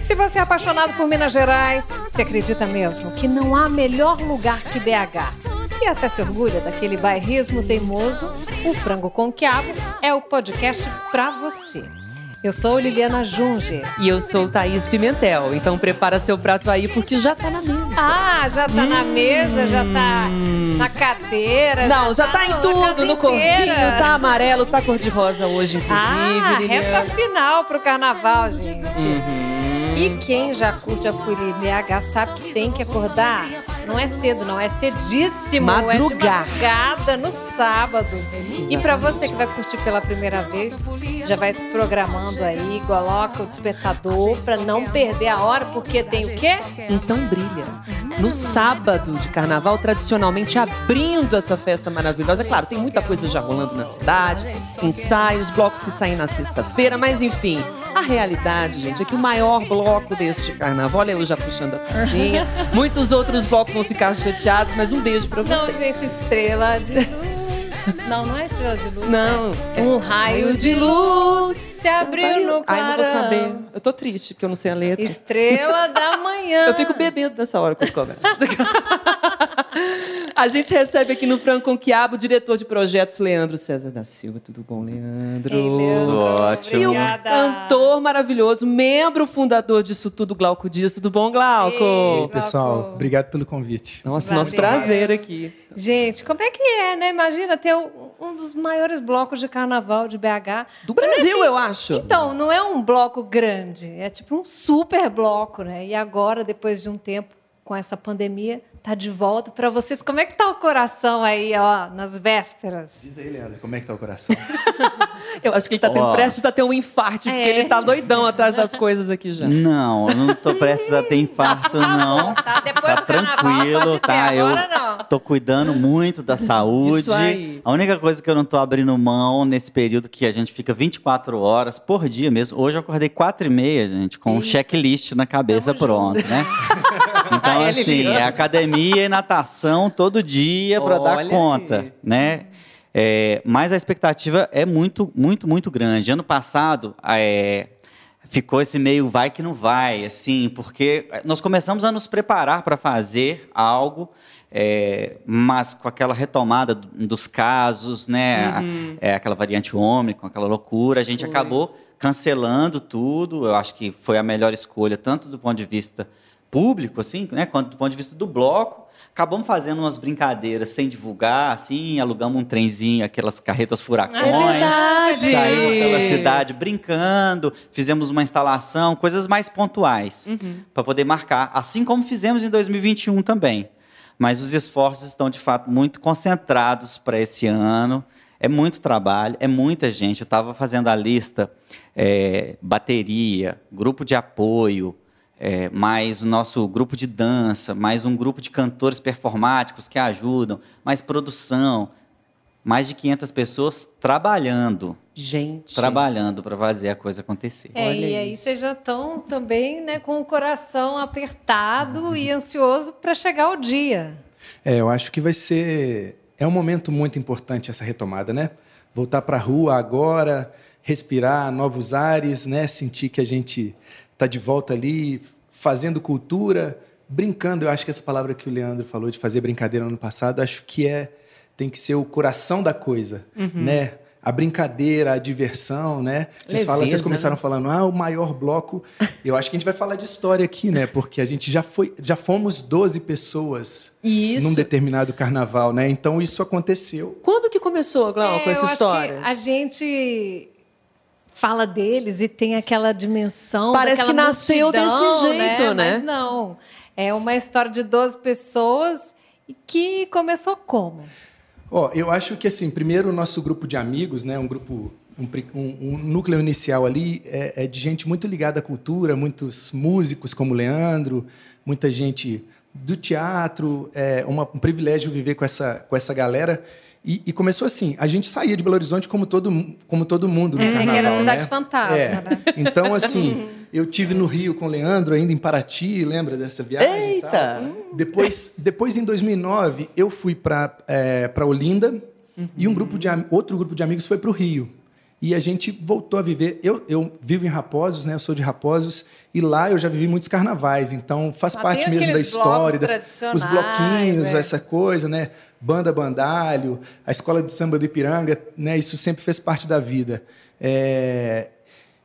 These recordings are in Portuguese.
Se você é apaixonado por Minas Gerais, você acredita mesmo que não há melhor lugar que BH. E até se orgulha daquele bairrismo teimoso, o Frango com Quiabo é o podcast pra você. Eu sou Liliana Junge. E eu sou Thaís Pimentel. Então prepara seu prato aí porque já tá na mesa. Ah, já tá na mesa, já tá na cadeira. Não, já tá na em tudo, no corpinho, inteira. tá amarelo, tá cor de rosa hoje, inclusive. Ah, Liliana. reta final pro carnaval, gente. Uhum. E quem já curte a Folia BH sabe que tem que acordar. Não é cedo, não, é cedíssimo. Madrugar. É de madrugada no sábado. E pra você que vai curtir pela primeira vez, já vai se programando aí, coloca o despertador pra não perder a hora, porque tem o quê? Então brilha. No sábado de carnaval, tradicionalmente abrindo essa festa maravilhosa. É claro, tem muita coisa já rolando na cidade, ensaios, blocos que saem na sexta-feira, mas enfim, a realidade, gente, é que o maior bloco deste carnaval, olha eu já puxando a sardinha, muitos outros blocos vão ficar chateados, mas um beijo pra Não, vocês. gente, estrela de luz. Não, não é estrela de luz. Não, é um raio de luz se abriu no Ai, não vou clarão. saber. Eu tô triste, porque eu não sei a letra. Estrela da manhã. Eu fico bebendo nessa hora quando começa. A gente recebe aqui no Franco com Quiabo o diretor de projetos, Leandro César da Silva. Tudo bom, Leandro? Ei, Leandro, Tudo ótimo. E o Obrigada. cantor maravilhoso, membro fundador disso tudo, Glauco Dias. Tudo bom, Glauco? Ei. Oi, pessoal. Obrigado pelo convite. Nossa, Valeu. nosso prazer aqui. Gente, como é que é, né? Imagina ter um dos maiores blocos de carnaval de BH. Do Brasil, eu acho. Então, não é um bloco grande, é tipo um super bloco, né? E agora, depois de um tempo com essa pandemia, tá de volta para vocês. Como é que tá o coração aí, ó, nas vésperas? Diz aí, Leandro, como é que tá o coração? Eu acho que ele tá tendo Ó. prestes a ter um infarte, porque É. ele tá doidão atrás das coisas aqui já. Não, eu não tô prestes a ter infarto, não. Tá, depois Tá do carnaval tranquilo, pode ter, tá? Eu agora não. Tô cuidando muito da saúde. Isso aí. A única coisa que eu não tô abrindo mão nesse período que a gente fica 24 horas por dia mesmo. Hoje eu acordei 4 e meia, gente, com um checklist na cabeça Tamo pronto, né? Então, assim, é academia e natação todo dia para dar conta, aí. né? É, mas a expectativa é muito, muito, muito grande. Ano passado, é, ficou esse meio vai que não vai, assim, porque nós começamos a nos preparar para fazer algo, é, mas com aquela retomada do- dos casos, né, é, aquela variante ômicron, aquela loucura, a gente Foi. acabou cancelando tudo. Eu acho que foi a melhor escolha, tanto do ponto de vista público, assim, né, quanto do ponto de vista do bloco. Acabamos fazendo umas brincadeiras sem divulgar, assim, alugamos um trenzinho, aquelas carretas furacões. É verdade! Saímos pela cidade brincando, fizemos uma instalação, coisas mais pontuais Uhum. para poder marcar, assim como fizemos em 2021 também. Mas os esforços estão de fato muito concentrados para esse ano. É muito trabalho, é muita gente. Eu estava fazendo a lista: é, bateria, grupo de apoio, é, mais o nosso grupo de dança, mais um grupo de cantores performáticos que ajudam, mais produção, mais de 500 pessoas trabalhando, Gente. trabalhando para fazer a coisa acontecer. É, Olha e aí isso. vocês já estão também né, com o coração apertado e ansioso para chegar o dia. É, eu acho que vai ser. É um momento muito importante essa retomada, né? Voltar para a rua agora, respirar novos ares, né? Sentir que a gente está de volta ali, fazendo cultura, brincando. Eu acho que essa palavra que o Leandro falou de fazer brincadeira no ano passado, acho que é tem que ser o coração da coisa, né? A brincadeira, a diversão, né? Vocês, falam, vocês começaram né? falando, ah, o maior bloco. Eu acho que a gente vai falar de história aqui, né? Porque a gente já foi, já fomos 12 pessoas Isso. num determinado carnaval, né? Então isso aconteceu. Quando que começou, Glauco, É, essa eu acho história? que a gente fala deles e tem aquela dimensão. Parece que nasceu multidão, desse jeito, né? Mas não. É uma história de 12 pessoas e que começou como? Ó, eu acho que assim, primeiro o nosso grupo de amigos, né? Um grupo, um, um- um núcleo inicial ali é, é de gente muito ligada à cultura, muitos músicos como o Leandro, muita gente do teatro, é uma- um privilégio viver com essa, com essa galera. E, e começou assim, a gente saía de Belo Horizonte como todo, como todo mundo no É, que carnaval, era cidade né? fantasma, É. né? Então, assim, eu tive no Rio com o Leandro, ainda em Paraty, lembra dessa viagem? tal? Eita! Depois, depois, em 2009, eu fui para é, pra Olinda E um grupo de, outro grupo de amigos foi para o Rio. E a gente voltou a viver. Eu, eu vivo em Raposos, né? Eu sou de Raposos. E lá eu já vivi muitos carnavais. Então faz Lá parte mesmo da história. da- os bloquinhos, é. essa coisa, né? Banda Bandalho, a escola de samba do Ipiranga, né? Isso sempre fez parte da vida. É,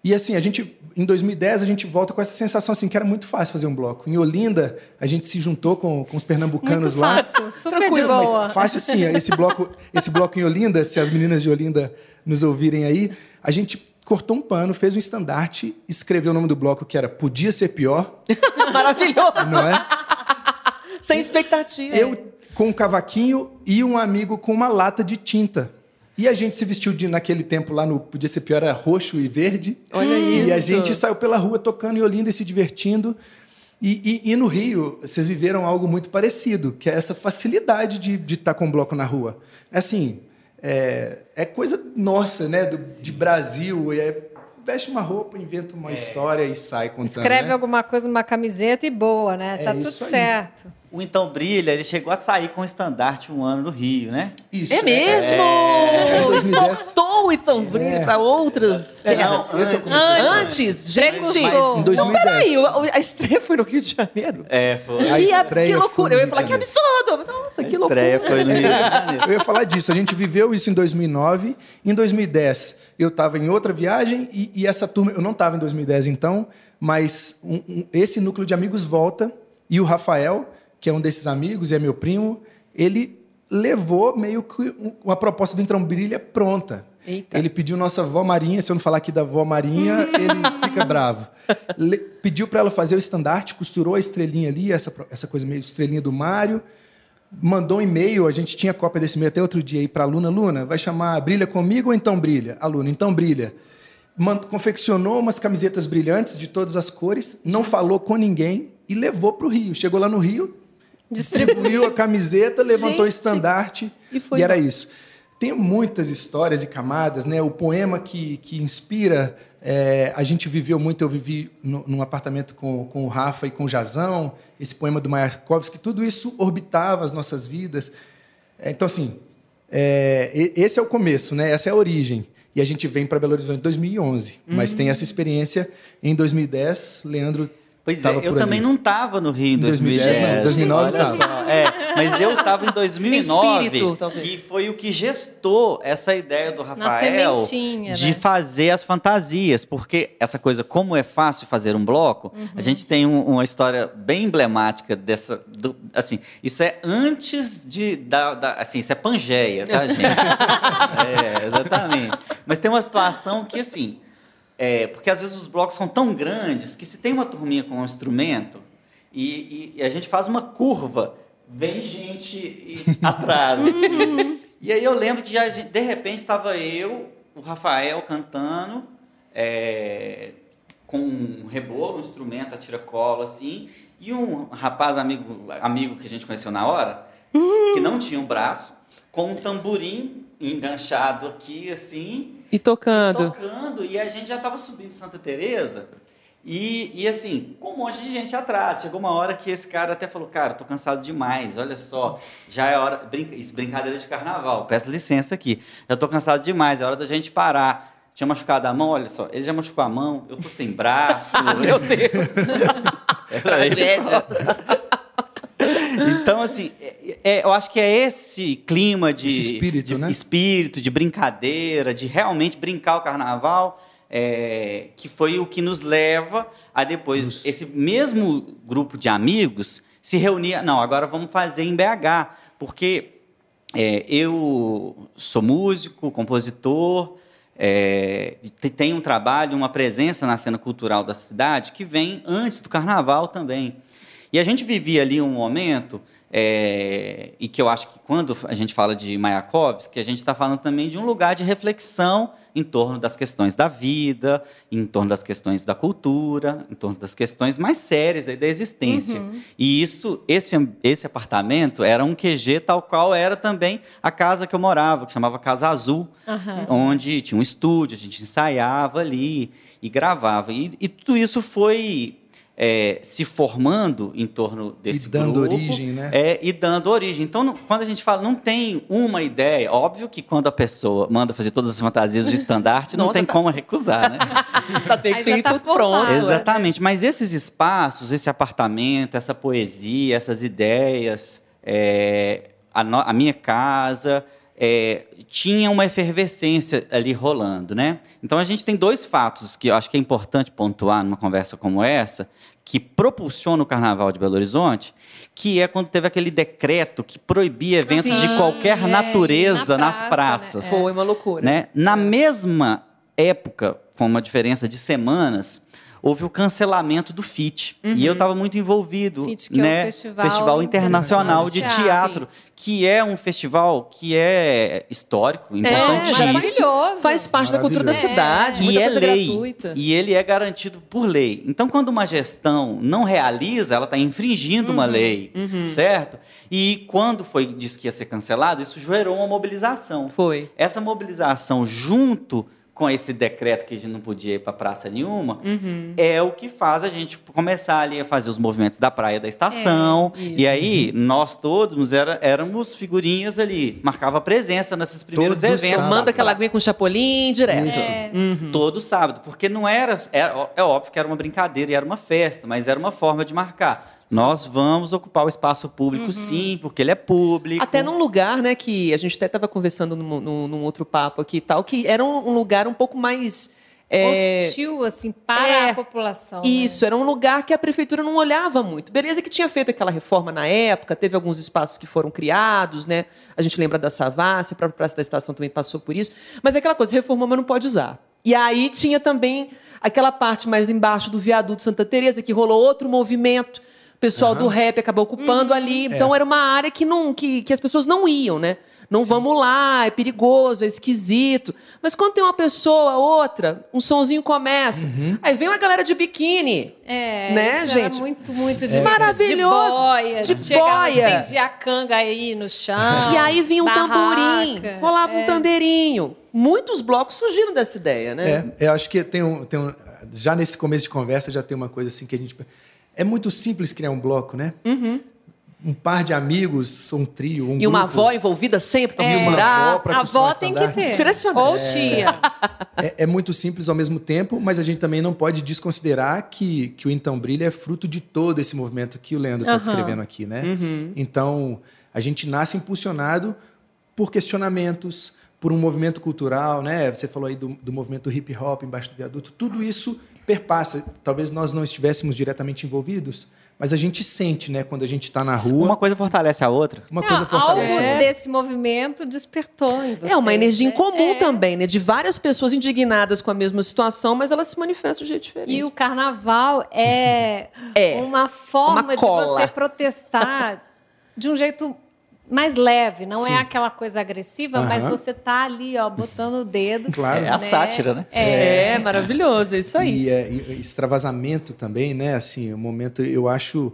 E assim, a gente, em 2010, a gente volta com essa sensação assim, que era muito fácil fazer um bloco. Em Olinda, a gente se juntou com, com os pernambucanos Muito lá. fácil, super Tranquilo, de boa. Mas fácil sim, esse bloco, esse bloco em Olinda, se as meninas de Olinda nos ouvirem aí, a gente cortou um pano, fez um estandarte, escreveu o nome do bloco que era Podia Ser Pior, Maravilhoso. não é? Sem expectativa. Eu com um cavaquinho e um amigo com uma lata de tinta. E a gente se vestiu de, naquele tempo lá no Podia Ser Pior, era roxo e verde. Olha E a isso. gente saiu pela rua tocando em Olinda e se divertindo. E, e- e no Rio, vocês viveram algo muito parecido, que é essa facilidade de estar com o bloco na rua. Assim, é, é coisa nossa, né? do- de Brasil. É, veste uma roupa, inventa uma história e sai contando. Escreve né? alguma coisa numa camiseta e boa, né? É tá tudo isso aí. O Então Brilha, ele chegou a sair com o estandarte um ano no Rio, né? Isso, É mesmo? É, 2010. Exportou então brilho É. para outras É, terras. não, é o Antes. Antes, gente. Precursor. Em Não, 2010. peraí, o- a estreia foi no Rio de Janeiro? É, foi. A E a- que loucura. Eu ia falar, que absurdo. Mas, nossa, A que loucura. estreia foi no Rio de Janeiro. Eu ia falar disso. A gente viveu isso em 2009. Em 2010, eu estava em outra viagem e, e essa turma. Eu não estava em 2010 então, mas um- um- esse núcleo de amigos volta e o Rafael, que é um desses amigos e é meu primo, ele levou meio que um- uma proposta do Entrão Brilha pronta. Eita. Ele pediu nossa avó Marinha, se eu não falar aqui da avó Marinha, ele fica bravo. Le- pediu para ela fazer o estandarte, costurou a estrelinha ali, essa, essa coisa meio estrelinha do Mário, mandou um e-mail, a gente tinha cópia desse e-mail até outro dia aí para a Luna. Luna, vai chamar Brilha comigo ou então Brilha? Aluna, então Brilha. Man- confeccionou umas camisetas brilhantes de todas as cores, não falou com ninguém e levou para o Rio. Chegou lá no Rio, distribuiu a camiseta, levantou o estandarte e foi era isso. Tem muitas histórias e camadas, né? O poema que, que inspira, é, a gente viveu muito, eu vivi no, num apartamento com, com o Rafa e com o Jazão, esse poema do Mayakovsky, tudo isso orbitava as nossas vidas. É, então, assim, é, e- esse é o começo, né? Essa é a origem. E a gente vem para Belo Horizonte em 2011, mas tem essa experiência em 2010. Leandro Pois é, tava eu por também ali. não estava no Rio em Em 2010 2010. não, 2009 olha tava. só. É, mas eu estava em 2009, espírito, talvez. que foi o que gestou essa ideia do Rafael de né? fazer as fantasias, porque essa coisa, como é fácil fazer um bloco, Uhum. a gente tem um- uma história bem emblemática dessa, do- assim, isso é antes de, da, da- assim, isso é Pangeia, tá, gente? é, exatamente. Mas tem uma situação que, assim, é, porque às vezes os blocos são tão grandes que se tem uma turminha com um instrumento e, e- e a gente faz uma curva, vem gente e- atrás. assim. e aí eu lembro que já, de repente estava eu, o Rafael cantando, é, com um rebolo, um instrumento a tiracolo, assim, e um rapaz amigo, amigo que a gente conheceu na hora, que não tinha um braço, com um tamborim enganchado aqui, assim, E tocando. tocando e a gente já estava subindo Santa Teresa e, e assim, com um monte de gente atrás. Chegou uma hora que esse cara até falou, cara, tô cansado demais, olha só, já é hora, brinca, isso, brincadeira de carnaval, peço licença aqui, já tô cansado demais, é hora da gente parar. Tinha machucado a mão, olha só, ele já machucou a mão, eu tô sem braço. Meu Deus. Tragédia. Então, assim, é- é- eu acho que é esse clima de, Esse espírito, de né? espírito, de brincadeira, de realmente brincar o carnaval, é, que foi o que nos leva a depois Nos- esse mesmo grupo de amigos se reunir. Não, agora vamos fazer em BH, porque é, eu sou músico, compositor, é, te- tenho um trabalho, uma presença na cena cultural da cidade que vem antes do carnaval também. E a gente vivia ali um momento, é, e que eu acho que quando a gente fala de Mayakovsky, a gente está falando também de um lugar de reflexão em torno das questões da vida, em torno das questões da cultura, em torno das questões mais sérias aí da existência. E isso, esse, esse apartamento era um QG tal qual era também a casa que eu morava, que chamava Casa Azul, Aham. onde tinha um estúdio, a gente ensaiava ali e gravava. E, e tudo isso foi é, se formando em torno desse E dando grupo. origem, né? É, e dando origem. Então, não- quando a gente fala, não tem uma ideia, óbvio que quando a pessoa manda fazer todas as fantasias de estandarte, não Nossa, tem tá- como recusar, né? Tá, tem, tá tudo pronto. formado. é. Exatamente. Mas esses espaços, esse apartamento, essa poesia, essas ideias, é, a, no- a minha casa, é, tinha uma efervescência ali rolando, né? Então a gente tem dois fatos que eu acho que é importante pontuar numa conversa como essa, que propulsiona o Carnaval de Belo Horizonte, que é quando teve aquele decreto que proibia eventos de Sim, qualquer é, natureza na nas praça, praças né? Foi uma loucura. né? Na mesma época, com uma diferença de semanas, houve o cancelamento do FIT. E eu estava muito envolvido, FIT, que é o né? Festival Internacional de Internacional de Teatro, que é um festival que é histórico, É, importantíssimo. maravilhoso. Faz parte da cultura da cidade, E muita é coisa lei. gratuita. E ele é garantido por lei. Então, quando uma gestão não realiza, ela está infringindo uma lei, certo? E quando foi disse que ia ser cancelado, isso gerou uma mobilização. Foi. Essa mobilização, junto com esse decreto que a gente não podia ir para praça nenhuma, Uhum. é o que faz a gente começar ali a fazer os movimentos da praia da estação. É, isso. e aí, nós todos era, éramos figurinhas ali, marcava presença nesses primeiros Todo eventos. Manda aquela aguinha com chapolim direto. Isso. É. Uhum. Todo sábado, porque não era, era- É óbvio que era uma brincadeira e era uma festa, mas era uma forma de marcar. Nós vamos ocupar o espaço público, sim, porque ele é público. Até num lugar, né, que a gente até estava conversando num, num- num outro papo aqui e tal, que era um, um lugar um pouco mais. é, Hostil, assim, para É, a população. né? Isso, era um lugar que a prefeitura não olhava muito. Beleza que tinha feito aquela reforma na época, teve alguns espaços que foram criados, né? A gente lembra da Savassi, a própria Praça da Estação também passou por isso. Mas é aquela coisa, reformou, mas não pode usar. E aí tinha também aquela parte mais embaixo do viaduto Santa Teresa que rolou outro movimento. O pessoal do rap acabou ocupando ali. Então era uma área que, não, que, que as pessoas não iam, né? Não vamos lá, é perigoso, é esquisito. Mas quando tem uma pessoa, outra, um sonzinho começa. Aí vem uma galera de biquíni. É, Né, isso era gente? muito, muito de, Maravilhoso. De boia. De boia. a canga aí no chão. E aí vinha um tamborim, barraca. rolava um É. tandeirinho. Muitos blocos surgiram dessa ideia, né? É, eu acho que tem um, tem um- já nesse começo de conversa já tem uma coisa assim que a gente é muito simples criar um bloco, né? Um par de amigos, um trio, um Uhum. E uma grupo. avó envolvida sempre para É. misturar. Uma avó pra A avó tem que ter. Inspiracional. Ou tia. É, é muito simples ao mesmo tempo, mas a gente também não pode desconsiderar que, que o Então Brilha é fruto de todo esse movimento que o Leandro está Aham. descrevendo aqui, né? Uhum. Então, a gente nasce impulsionado por questionamentos, por um movimento cultural, né? Você falou aí do, do movimento do hip hop embaixo do viaduto. Tudo isso perpassa. Talvez nós não estivéssemos diretamente envolvidos, mas a gente sente, né? Quando a gente está na rua, Uma coisa fortalece a outra. uma Não, coisa fortalece. Algo É. desse movimento despertou em você. É uma energia né? em comum É. também, né? De várias pessoas indignadas com a mesma situação, mas elas se manifestam de jeito diferente. E o carnaval é, É, uma forma uma de você protestar de um jeito mais leve. Não Sim. é aquela coisa agressiva, mas Aham. você tá ali, ó, botando o dedo. Claro. É a né? sátira, né? É, maravilhoso, é isso aí. E, é, e extravasamento também, né? Assim, o momento, eu acho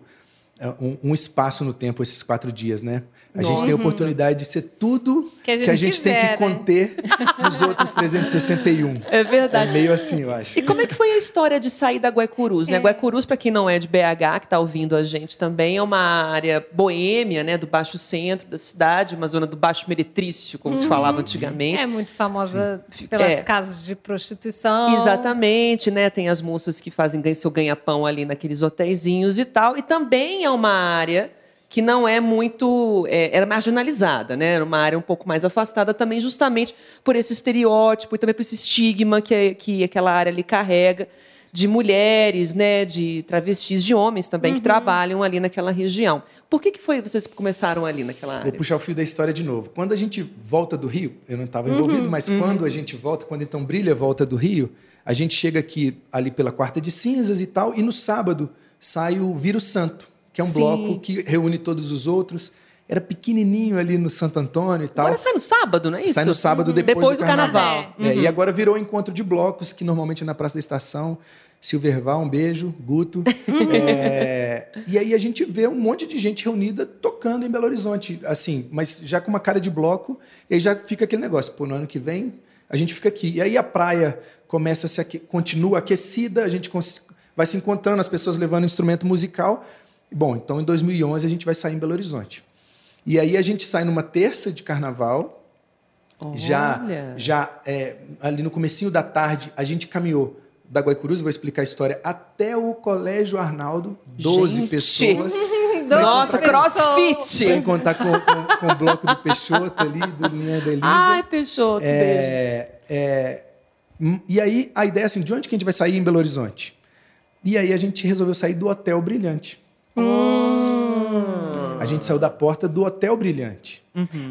é, um, um espaço no tempo esses quatro dias, né? A gente tem a Nossa. oportunidade de ser tudo Que a gente tem quiser, que né? conter nos outros 361. É verdade. É meio assim, eu acho. E como é que foi a história de sair da Guaicurus? Né? Guaicurus, para quem não é de BH, que está ouvindo a gente também, é uma área boêmia, né? Do baixo centro da cidade, uma zona do baixo meretrício, como se falava antigamente. É muito famosa pelas É. casas de prostituição. Exatamente, né? Tem as moças que fazem seu ganha-pão ali naqueles hotéisinhos e tal. E também é uma área que não é muito. é, era marginalizada, né? Era uma área um pouco mais afastada também, justamente por esse estereótipo e também por esse estigma que, é- que aquela área ali carrega de mulheres, né? De travestis, de homens também que trabalham ali naquela região. Por que, que foi vocês começaram ali naquela Vou área? puxar o fio da história de novo. Quando a gente volta do Rio, eu não estava envolvido, mas quando a gente volta, quando então brilha volta do Rio, a gente chega aqui ali pela quarta de cinzas e tal, e no sábado sai o Vírus Santo, que é um Sim. bloco que reúne todos os outros. Era pequenininho ali no Santo Antônio e tal. Agora sai no sábado, não é isso? Sai no sábado depois, Depois do do carnaval. carnaval. É, e agora virou encontro de blocos, que normalmente é na Praça da Estação. Silverval, um beijo, Guto. É, e aí a gente vê um monte de gente reunida tocando em Belo Horizonte, assim, mas já com uma cara de bloco, e aí já fica aquele negócio, pô, no ano que vem a gente fica aqui. E aí a praia começa a se aque- continua aquecida, a gente cons- vai se encontrando, as pessoas levando instrumento musical. Bom, então em 2011 a gente vai sair em Belo Horizonte. E aí a gente sai numa terça de carnaval, já, Olha. já é, ali no comecinho da tarde, a gente caminhou da Guaicurus, vou explicar a história, até o Colégio Arnaldo, 12 Gente! pessoas, Nossa, pessoas. crossfit! encontrar com, com- com o bloco do Peixoto ali, do Linha da Elisa. Ai, Peixoto, beijos. É, é, hum, e aí a ideia é assim, de onde que a gente vai sair em Belo Horizonte? E aí a gente resolveu sair do Hotel Brilhante. A gente saiu da porta do Hotel Brilhante.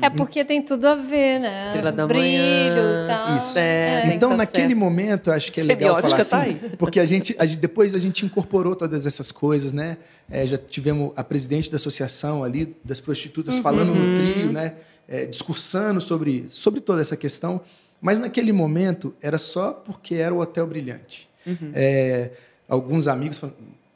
É porque tem tudo a ver, né? Estrela da Brilho manhã. e tal. Isso. É, que então, tá naquele certo. momento, acho que é legal Semiótica falar tá assim, aí. porque a gente, a gente- depois a gente incorporou todas essas coisas, né? É, já tivemos a presidente da associação ali das prostitutas falando Uhum. no trio, né? É, discursando sobre, sobre toda essa questão. Mas naquele momento era só porque era o Hotel Brilhante. Uhum. É, alguns amigos falam,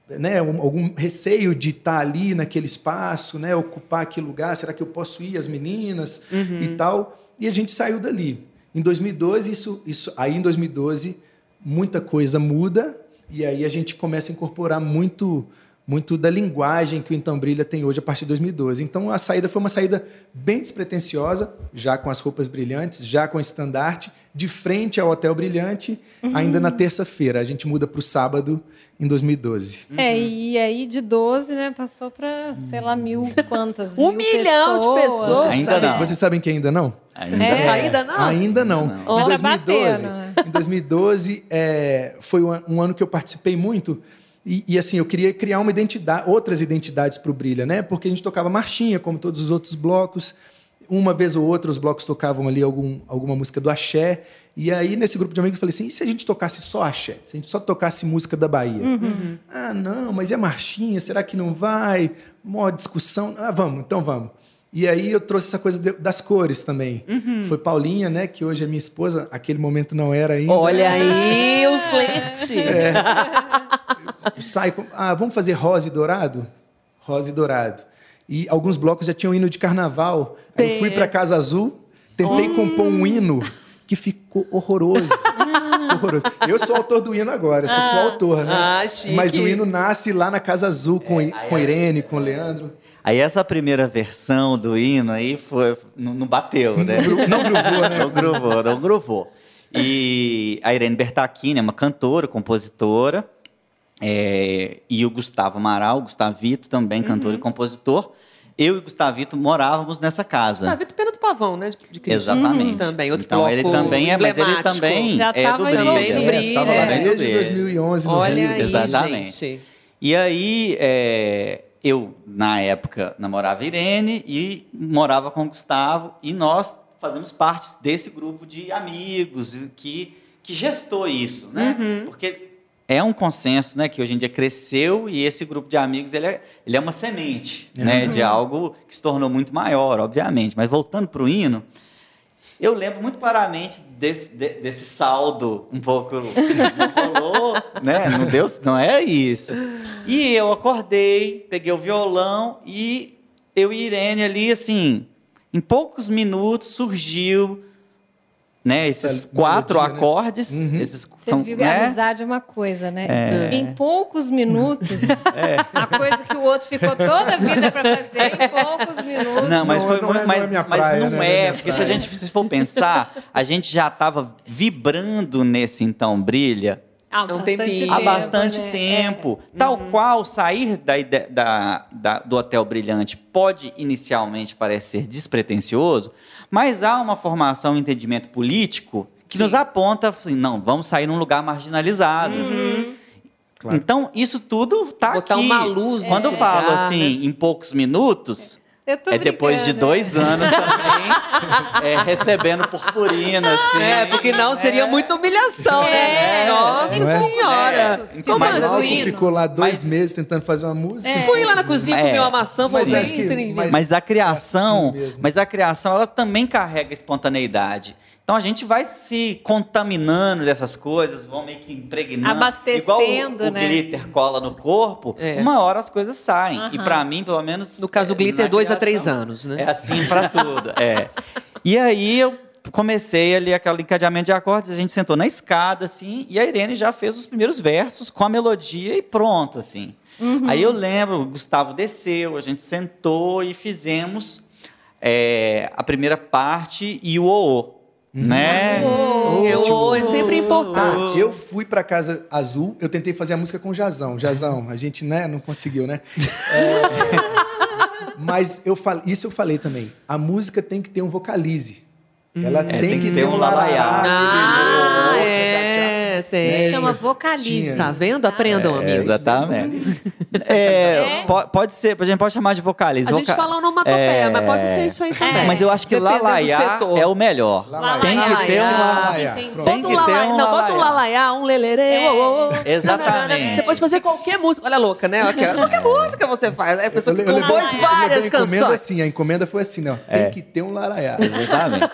né, um- algum receio de estar ali naquele espaço, né, ocupar aquele lugar, será que eu posso ir as meninas Uhum. e tal? E a gente saiu dali. Em 2012 isso, isso, aí em 2012 muita coisa muda e aí a gente começa a incorporar muito muito da linguagem que o Então Brilha tem hoje a partir de 2012. Então a saída foi uma saída bem despretensiosa, já com as roupas brilhantes, já com o estandarte, de frente ao Hotel Brilhante, ainda na terça-feira. A gente muda para o sábado em 2012. É, e aí de 12, né, passou pra, sei lá, mil quantas? Um mil milhão de pessoas. Vocês Ainda sabem, não. vocês sabem que ainda não? Ainda É. não. Ainda não? Ainda não. Ainda não. Em Tá 2012, batendo, né? em 2012 é, foi um ano que eu participei muito. E, e, assim, eu queria criar uma identidade, outras identidades para o Brilha, né? Porque a gente tocava marchinha, como todos os outros blocos. Uma vez ou outra, os blocos tocavam ali algum, alguma música do axé. E aí, nesse grupo de amigos, eu falei assim: e se a gente tocasse só axé? Se a gente só tocasse música da Bahia? Ah, não, mas é marchinha? Será que não vai? Mó discussão. Ah, vamos, então vamos. E aí eu trouxe essa coisa das cores também. Foi Paulinha, né, que hoje é minha esposa, aquele momento não era ainda. Olha aí o flerte. Sai com, ah, vamos fazer rosa e dourado? Rosa e dourado. E alguns blocos já tinham hino de carnaval. Aí eu fui para Casa Azul, tentei compor um hino que ficou horroroso. horroroso. Eu sou autor do hino agora, eu sou coautor, né? Ah, chique. Mas o hino nasce lá na Casa Azul com, aí com é- Irene, com Leandro. Aí essa primeira versão do hino aí foi, não, não bateu, né? Gru- Não gruvou, né? Não gruvou, não gruvou. E a Irene Bertacchini é uma cantora, compositora. É, e o Gustavo Amaral, o Gustavito, também cantor e compositor. Eu e o Gustavito morávamos nessa casa. Vitor Pena do Pavão, né? De, de. Exatamente. Também, outro então ele também é, mas ele também Já é do tava Brilha. também no Brilha. Tava lá do desde Brilha. 2011 no Olha Rio. aí, Exatamente. gente. E aí, é, eu, na época, namorava Irene e morava com o Gustavo, e nós fazemos parte desse grupo de amigos que, que gestou isso, né? Porque é um consenso, né, que hoje em dia cresceu e esse grupo de amigos ele é, ele é uma semente, né, de algo que se tornou muito maior, obviamente. Mas voltando para o hino, eu lembro muito claramente desse, de- desse saldo um pouco não rolou, né? Não deu, não é isso. E eu acordei, peguei o violão e eu e Irene ali assim, em poucos minutos surgiu né, Essa esses quatro melodia, né? acordes, Uhum. esses Você são, viu que a né? amizade é uma coisa, né? É. Em poucos minutos, a coisa que o outro ficou toda a vida para fazer, em poucos minutos. Não, mas Não, foi não muito, é- não mas, é mas não né? Não é é, porque se a gente se for pensar, a gente já estava vibrando nesse então brilha Há Não bastante tem tempo. há bastante né? tempo. Tal qual sair da, da- da- do Hotel Brilhante pode inicialmente parecer despretensioso, mas há uma formação, um entendimento político que nos aponta assim, não, vamos sair num lugar marginalizado. Claro. Então, isso tudo está Botar aqui. uma luz Quando eu nesse falo assim, em poucos minutos, Eu tô é depois de brincando, dois anos também é, recebendo purpurina, assim. É, porque não seria muita humilhação, né? É. Nossa é? senhora! minutos, Como fizemos Mas assim? ficou lá dois Mas- meses tentando fazer uma música. É. Fui lá na cozinha, É. comi uma maçã, Mas acho que- mas- Mas a criação, assim mas a criação ela também carrega espontaneidade. Então a gente vai se contaminando dessas coisas, vão meio que impregnando. Abastecendo, Igual o, o né? glitter cola no corpo, É. uma hora as coisas saem. E pra mim, pelo menos. No caso, o é, glitter, na dois a três criação, anos, né? É assim pra tudo. é. E aí eu comecei ali aquele encadeamento de acordes, a gente sentou na escada, assim, e a Irene já fez os primeiros versos com a melodia e pronto, assim. Aí eu lembro, o Gustavo desceu, a gente sentou e fizemos é, a primeira parte e o o né? Eu, é sempre importante. Ah, eu fui pra Casa Azul, eu tentei fazer a música com o Jazão. Jazão, a gente né, não conseguiu, né? É, mas eu falei, isso eu falei também. A música tem que ter um vocalize. Ela É, tem, que ter um lalaiá. Ah, larará, é, tem. Se É, chama tinha. vocalize. Tá vendo? Aprendam, É, amigos. exatamente. É, po- Pode ser, a gente pode chamar de vocalize. A gente Voca- fala onomatopeia, É. mas pode ser isso aí também. Mas eu acho que lalaiá é o melhor. Lalaiá. Tem que ter Lalaiá. uma... Lalaiá. Tem Bota que um ter lalaiá, um não, bota um lalaiá. lalaiá, um É. Exatamente. Você pode fazer qualquer música. Olha a louca, né? Qualquer, música você faz. É a pessoa que compôs várias canções. assim, a encomenda foi assim, né? ó, Tem que ter um laraiá. Exatamente.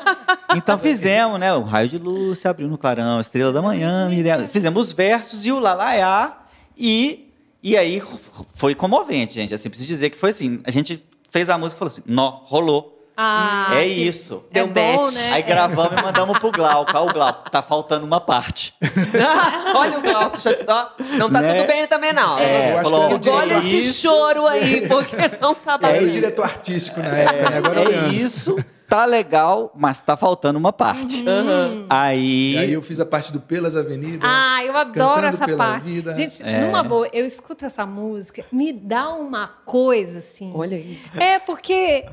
Então fizemos, né? O raio de luz se abriu no clarão, estrela da manhã, fizemos os versos e o lalaiá e e aí foi comovente, gente. Assim, preciso dizer que foi assim, a gente fez a música e falou assim, nó, rolou. Ah, é isso. É Deu bom, match. né? Aí gravamos e mandamos pro Glauco. Ó, o Glauco, tá faltando uma parte. Olha o Glauco, deixa eu te dar. Não tá Né? tudo bem também, não. É, eu acho falou, é o Olha esse isso, choro aí, porque não tá Era o batendo. diretor artístico na época, né? Agora é o É isso, tá legal, mas tá faltando uma parte. Aham. Aí, E aí eu fiz a parte do Pelas Avenidas. Ah, eu adoro essa parte. vida. Gente, É. numa boa, eu escuto essa música, me dá uma coisa assim. Olha aí. É porque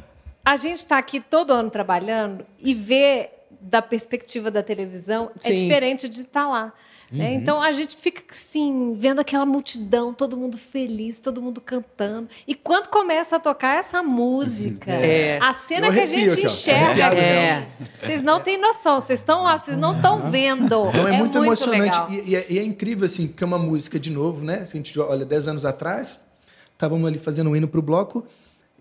a gente está aqui todo ano trabalhando e ver da perspectiva da televisão é Sim. diferente de estar lá. Né? Então a gente fica assim, vendo aquela multidão, todo mundo feliz, todo mundo cantando. E quando começa a tocar essa música, É. a cena Eu que a gente aqui, enxerga. É. Vocês não têm noção, vocês estão lá, vocês não estão vendo. Não, é, muito, emocionante. legal. E, e é, e é incrível, assim, porque é uma música, de novo, né? Se a gente olha 10 anos atrás, estávamos ali fazendo um hino pro bloco.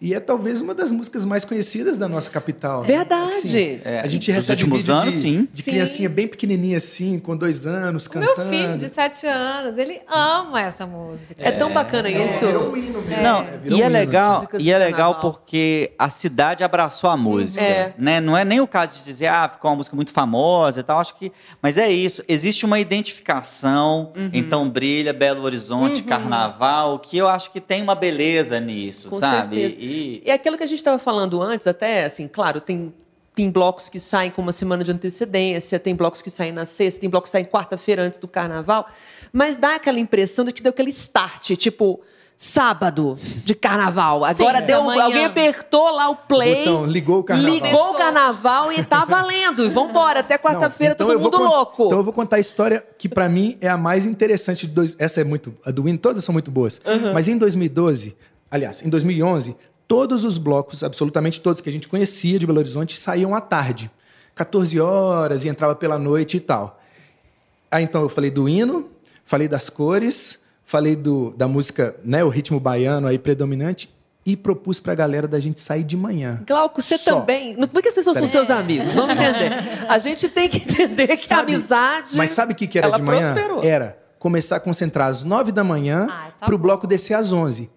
E é talvez uma das músicas mais conhecidas da nossa capital. né? Verdade. Assim, É, a gente recebe últimos anos, de, sim. de Sim. criancinha bem pequenininha assim, com dois anos, O meu cantando. filho de 7 anos, ele ama essa música. É tão bacana isso. Virou um hino mesmo. Não, né? Virou e é hino, legal, músicas e é legal porque a cidade abraçou a música, É. né? Não é nem o caso de dizer, ah, ficou uma música muito famosa e tal, acho que, mas é isso, existe uma identificação, Uhum. então brilha Belo Horizonte, Carnaval, que eu acho que tem uma beleza nisso, Com sabe? certeza. E E aquilo que a gente estava falando antes, até, assim, claro, tem, tem blocos que saem com uma semana de antecedência, tem blocos que saem na sexta, tem blocos que saem quarta-feira antes do carnaval, mas dá aquela impressão de que deu aquele start, tipo, sábado de carnaval. Agora Sim, deu, da manhã. alguém apertou lá o play, Botão, ligou o carnaval. ligou Começou. o carnaval e tá valendo. E vambora, até quarta-feira, então todo mundo louco. Então eu vou contar a história que pra mim é a mais interessante de dois. Essa é muito, a do Win, todas são muito boas. Mas em 2012, aliás, em 2011, todos os blocos, absolutamente todos que a gente conhecia de Belo Horizonte, saíam à tarde, 14 horas e entrava pela noite e tal. Aí então eu falei do hino, falei das cores, falei do, da música, né, o ritmo baiano aí predominante e propus pra galera da gente sair de manhã. Glauco, você Só. também. Por que as pessoas são seus amigos? Vamos entender. A gente tem que entender que Sabe- a amizade. Mas sabe o que, que era de manhã? prosperou. Era começar a concentrar às nove da manhã Ai, tá pro bom. bloco descer às onze.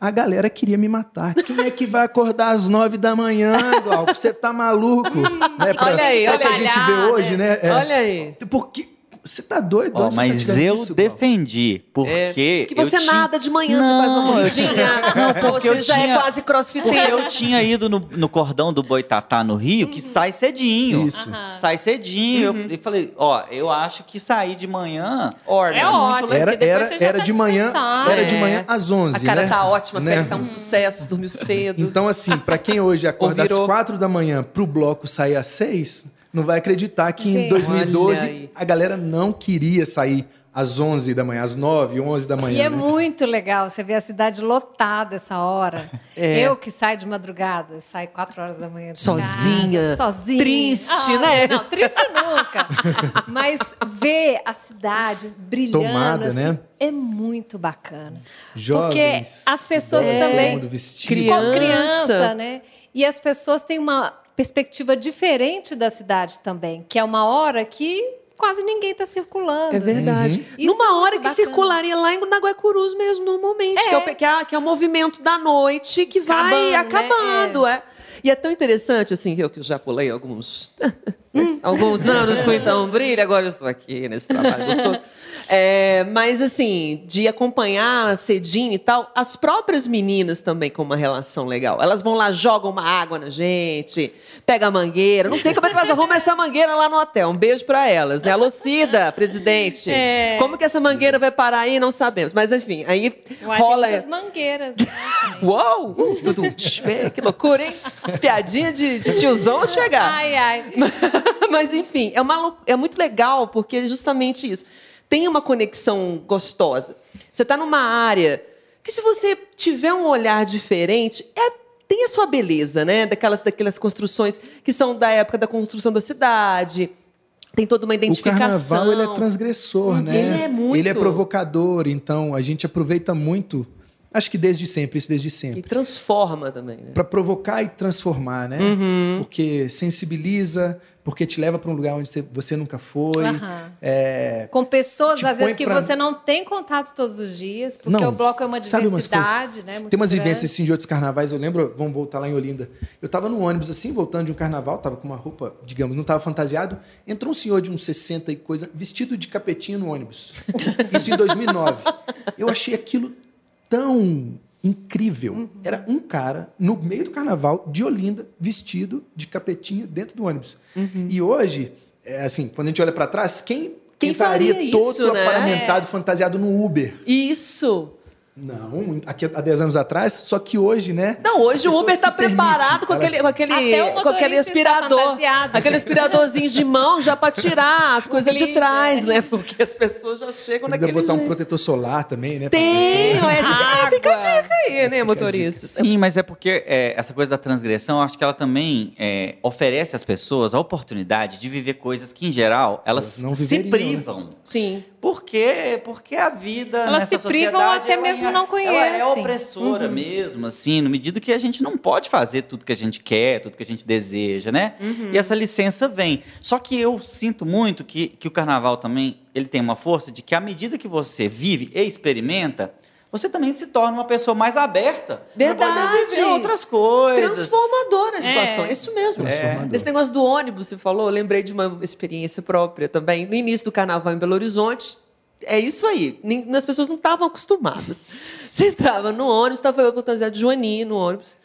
A galera queria me matar. Quem é que vai acordar às nove da manhã, Glauco? Você tá maluco? né? Pra, Olha aí, olha que a aí. gente vê hoje, né? É. Olha aí. Porque você tá doido? Ó, tá mas tirando eu isso, defendi, porque. Que você eu tinha- nada de manhã, você faz uma Não, eu corridinha. porque você eu já tinha- é quase Porque crossfiteiro. eu tinha ido no, no cordão do Boitatá, no Rio, que sai cedinho. Isso. Sai cedinho. Eu, eu falei, ó, eu acho que sair de manhã. Orna. É ótimo. Era, porque depois era, já era tá de manhã, descansado. era de É. manhã às A onze, cara né? tá ótima, a Né? pele tá um sucesso, dormiu cedo. Então, assim, pra quem hoje acorda às virou. quatro da manhã pro bloco sair às seis, não vai acreditar que em Gente. 2012 Olha aí. a galera não queria sair às 11 da manhã, às 9, 11 da manhã. E é né? muito legal você ver a cidade lotada essa hora. É. Eu que saio de madrugada, eu saio quatro horas da manhã. Sozinha, casa, sozinha. triste, Ah, né? Não, triste nunca. Mas ver a cidade brilhando Tomada, assim, né? é muito bacana. Jovens, Porque as pessoas idosos, também-. Criança. Com criança, né? E as pessoas têm uma perspectiva diferente da cidade também, que é uma hora que quase ninguém está circulando. É verdade. Uhum. Numa é hora que bacana. circularia lá em Naguacurus mesmo, normalmente. Que, é o, que, é, que é o movimento da noite que vai Acabando, né? acabando. É. E é tão interessante, assim, eu que já pulei alguns Alguns anos com Então Brilha, agora eu estou aqui nesse trabalho gostoso. É, mas, assim, de acompanhar cedinho e tal, as próprias meninas também com uma relação legal. Elas vão lá, jogam uma água na gente, pega a mangueira. Não sei como é que elas arrumam essa mangueira lá no hotel. Um beijo pra elas, né? Alô, Cida, presidente. É. como que essa mangueira vai parar aí, não sabemos. Mas, enfim, aí Uai, rola... tem mangueiras. Né? Uou! Uh, tudo, é, que loucura, hein? As piadinhas de, de tiozão a chegar. ai, ai. Mas, enfim, é, uma, é muito legal porque é justamente isso. Tem uma conexão gostosa. Você está numa área que, se você tiver um olhar diferente, é, tem a sua beleza, né? Daquelas, daquelas construções que são da época da construção da cidade. Tem toda uma O identificação. carnaval ele é transgressor, né? Ele é muito. Ele é provocador, então a gente aproveita muito, acho que desde sempre, isso desde E sempre. transforma também, né? Para provocar e transformar, né? Uhum. Porque sensibiliza, porque te leva para um lugar onde você, você nunca foi. Aham. É, Com pessoas, às vezes, que pra- você não tem contato todos os dias, porque Não, o bloco é uma diversidade, né? Muito Tem umas grande. vivências assim, de outros carnavais, eu lembro, vamos voltar lá em Olinda. Eu tava no ônibus assim, voltando de um carnaval, tava com uma roupa, digamos, não tava fantasiado. Entrou um senhor de uns 60 e coisa, vestido de capetinho no ônibus. Isso em 2009. Eu achei aquilo tão incrível. Uhum. Era um cara no meio do carnaval de Olinda, vestido de capetinho dentro do ônibus. E hoje, é assim, quando a gente olha para trás, quem Quem entraria faria todo isso, né? aparamentado, fantasiado no Uber? Isso! Não, aqui há 10 anos atrás, só que hoje, né? Não, hoje o Uber está permite, preparado com aquele, com aquele, com aquele aspirador. Aquele aspiradorzinho de mão já para tirar as coisas de trás, né? Porque as pessoas já chegam naquele botar um jeito. protetor solar também, né? Tem, é, de... ah, fica a dica aí, né, motoristas? Sim, mas é porque é, essa coisa da transgressão, acho que ela também é, oferece às pessoas a oportunidade de viver coisas que, em geral, elas Elas não se viveriam, privam. Sim. Por quê? Porque a vida Elas nessa se privam sociedade, até ela mesmo é- não Ela é opressora mesmo, assim, no medida que a gente não pode fazer tudo que a gente quer, tudo que a gente deseja, né? E essa licença vem. Só que eu sinto muito que, que o carnaval também ele tem uma força de que à medida que você vive e experimenta, você também se torna uma pessoa mais aberta para poder Verdade. viver outras coisas. Transformadora a situação. É. É isso mesmo. Transformador. Esse negócio do ônibus, você falou, eu lembrei de uma experiência própria também. No início do carnaval em Belo Horizonte, é isso aí. As pessoas não estavam acostumadas. Você entrava no ônibus, estava eu fantasiada de Joaninha no ônibus.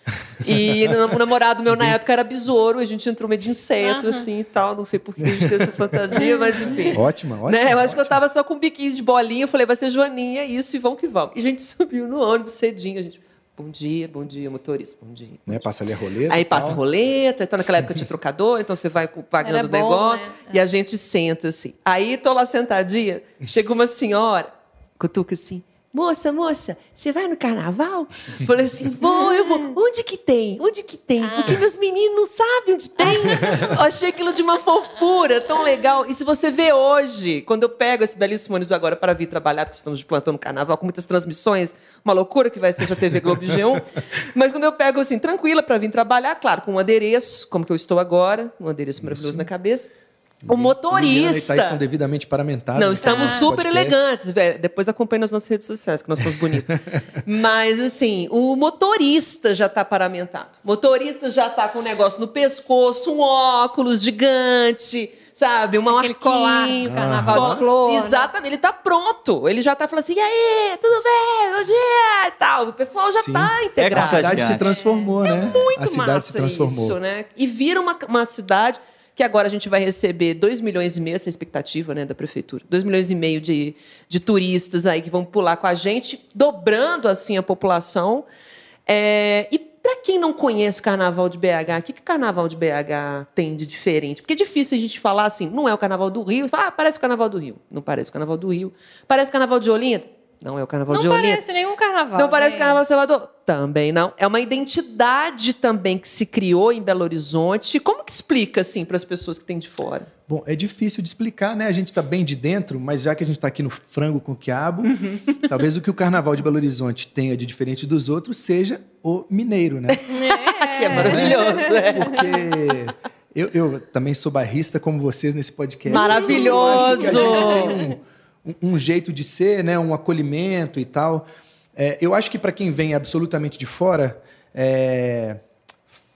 E o namorado meu na época era besouro, a gente entrou meio de inseto, assim e tal. Não sei por que a gente tem essa fantasia, mas enfim. Ótima, ótima. Né? Eu acho que eu ótima. tava só com um biquinho de bolinha. Eu falei, vai ser Joaninha, isso, e vamos que vamos. E a gente subiu no ônibus cedinho. A gente, bom dia, bom dia, motorista, bom dia. Né? Passa ali a roleta. Aí passa a roleta, então naquela época tinha trocador, então você vai pagando Era o bom, negócio né? e a gente senta assim. Aí tô lá sentadinha, chega uma senhora, cutuca assim. Moça, moça, você vai no carnaval? Falei assim, vou, eu vou. Onde que tem? Onde que tem? Porque meus meninos não sabem onde tem. Eu achei aquilo de uma fofura tão legal. E se você vê hoje, quando eu pego esse belíssimo ônibus agora para vir trabalhar, porque estamos de plantão no carnaval, com muitas transmissões, uma loucura que vai ser essa TV Globo e G1. Mas quando eu pego assim, tranquila para vir trabalhar, claro, com um adereço, como que eu estou agora, um adereço maravilhoso na cabeça. O Liliana e motorista. Thaís são devidamente paramentados. Não, né? estamos super podcast. elegantes. velho. Depois acompanhe nas nossas redes sociais, que nós estamos bonitos. Mas, assim, o motorista já está paramentado. O motorista já está com um negócio no pescoço, um óculos gigante, sabe? Uma Aquele colar de arquinho. carnaval Ó, de flor. né? Exatamente, ele está pronto. Ele já está falando assim, e aí, tudo bem? Bom dia! E tal. O pessoal já Sim. está A integrado. cidade se transformou, né? É Muito a cidade massa se transformou. isso, né? E vira uma, uma cidade que agora a gente vai receber 2 milhões e meio, essa é a expectativa né, da prefeitura, 2 milhões e meio de, de turistas aí que vão pular com a gente, dobrando assim a população. É, e para quem não conhece o Carnaval de BH, o que, que Carnaval de BH tem de diferente? Porque é difícil a gente falar assim, não é o Carnaval do Rio, fala, ah, parece o Carnaval do Rio. Não parece o Carnaval do Rio. Parece o Carnaval de Olinda? Não é o Carnaval Não de Olinda. parece nenhum carnaval. Não parece gente. Carnaval de Salvador? Também não. É uma identidade também que se criou em Belo Horizonte. Como que explica, assim, para as pessoas que têm de fora? Bom, é difícil de explicar, né? A gente está bem de dentro, mas já que a gente está aqui no frango com quiabo, talvez o que o Carnaval de Belo Horizonte tenha de diferente dos outros seja o mineiro, né? que é maravilhoso. é. Porque eu, eu também sou barrista como vocês nesse podcast. Maravilhoso! Eu acho que a gente tem um, um- um jeito de ser, né? Um acolhimento e tal. É, eu acho que para quem vem absolutamente de fora, é,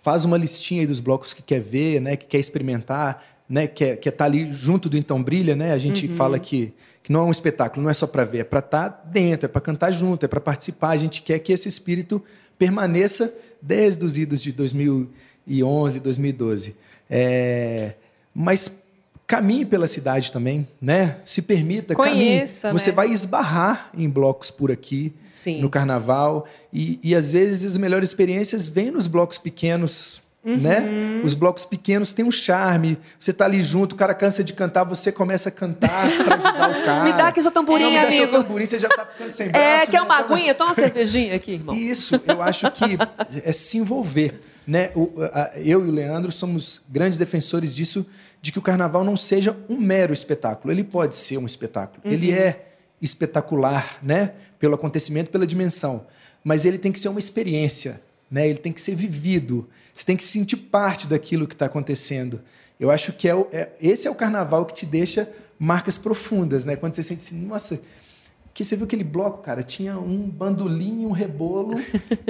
faz uma listinha aí dos blocos que quer ver, né? Que quer experimentar. né? Que é, que é tá ali junto do Então Brilha, né? A gente fala que, que não é um espetáculo, não é só para ver, é para estar dentro, é para cantar junto, é para participar. A gente quer que esse espírito permaneça desde os idos de 2011, 2012. É, mas caminhe pela cidade também, né? Se permita, Conheça, caminhe. Você né? vai esbarrar em blocos por aqui, Sim. no carnaval. E, e às vezes as melhores experiências vêm nos blocos pequenos. Uhum. Né? Os blocos pequenos têm um charme. Você tá ali junto, o cara cansa de cantar, você começa a cantar para ajudar o cara. Me dá aqui seu tamborim, Não, me dá seu tamborim, você já tá ficando sem braço. É, quer né? uma Toma- aguinha? Toma uma cervejinha aqui, irmão. isso, eu acho que é se envolver. Né? Eu e o Leandro somos grandes defensores disso, de que o carnaval não seja um mero espetáculo. Ele pode ser um espetáculo. Ele é espetacular, né? Pelo acontecimento, pela dimensão. Mas ele tem que ser uma experiência, né? Ele tem que ser vivido. Você tem que sentir parte daquilo que está acontecendo. Eu acho que é, é- esse é o carnaval que te deixa marcas profundas, né? Quando você sente assim, nossa, que você viu aquele bloco, cara, tinha um bandolim, um rebolo,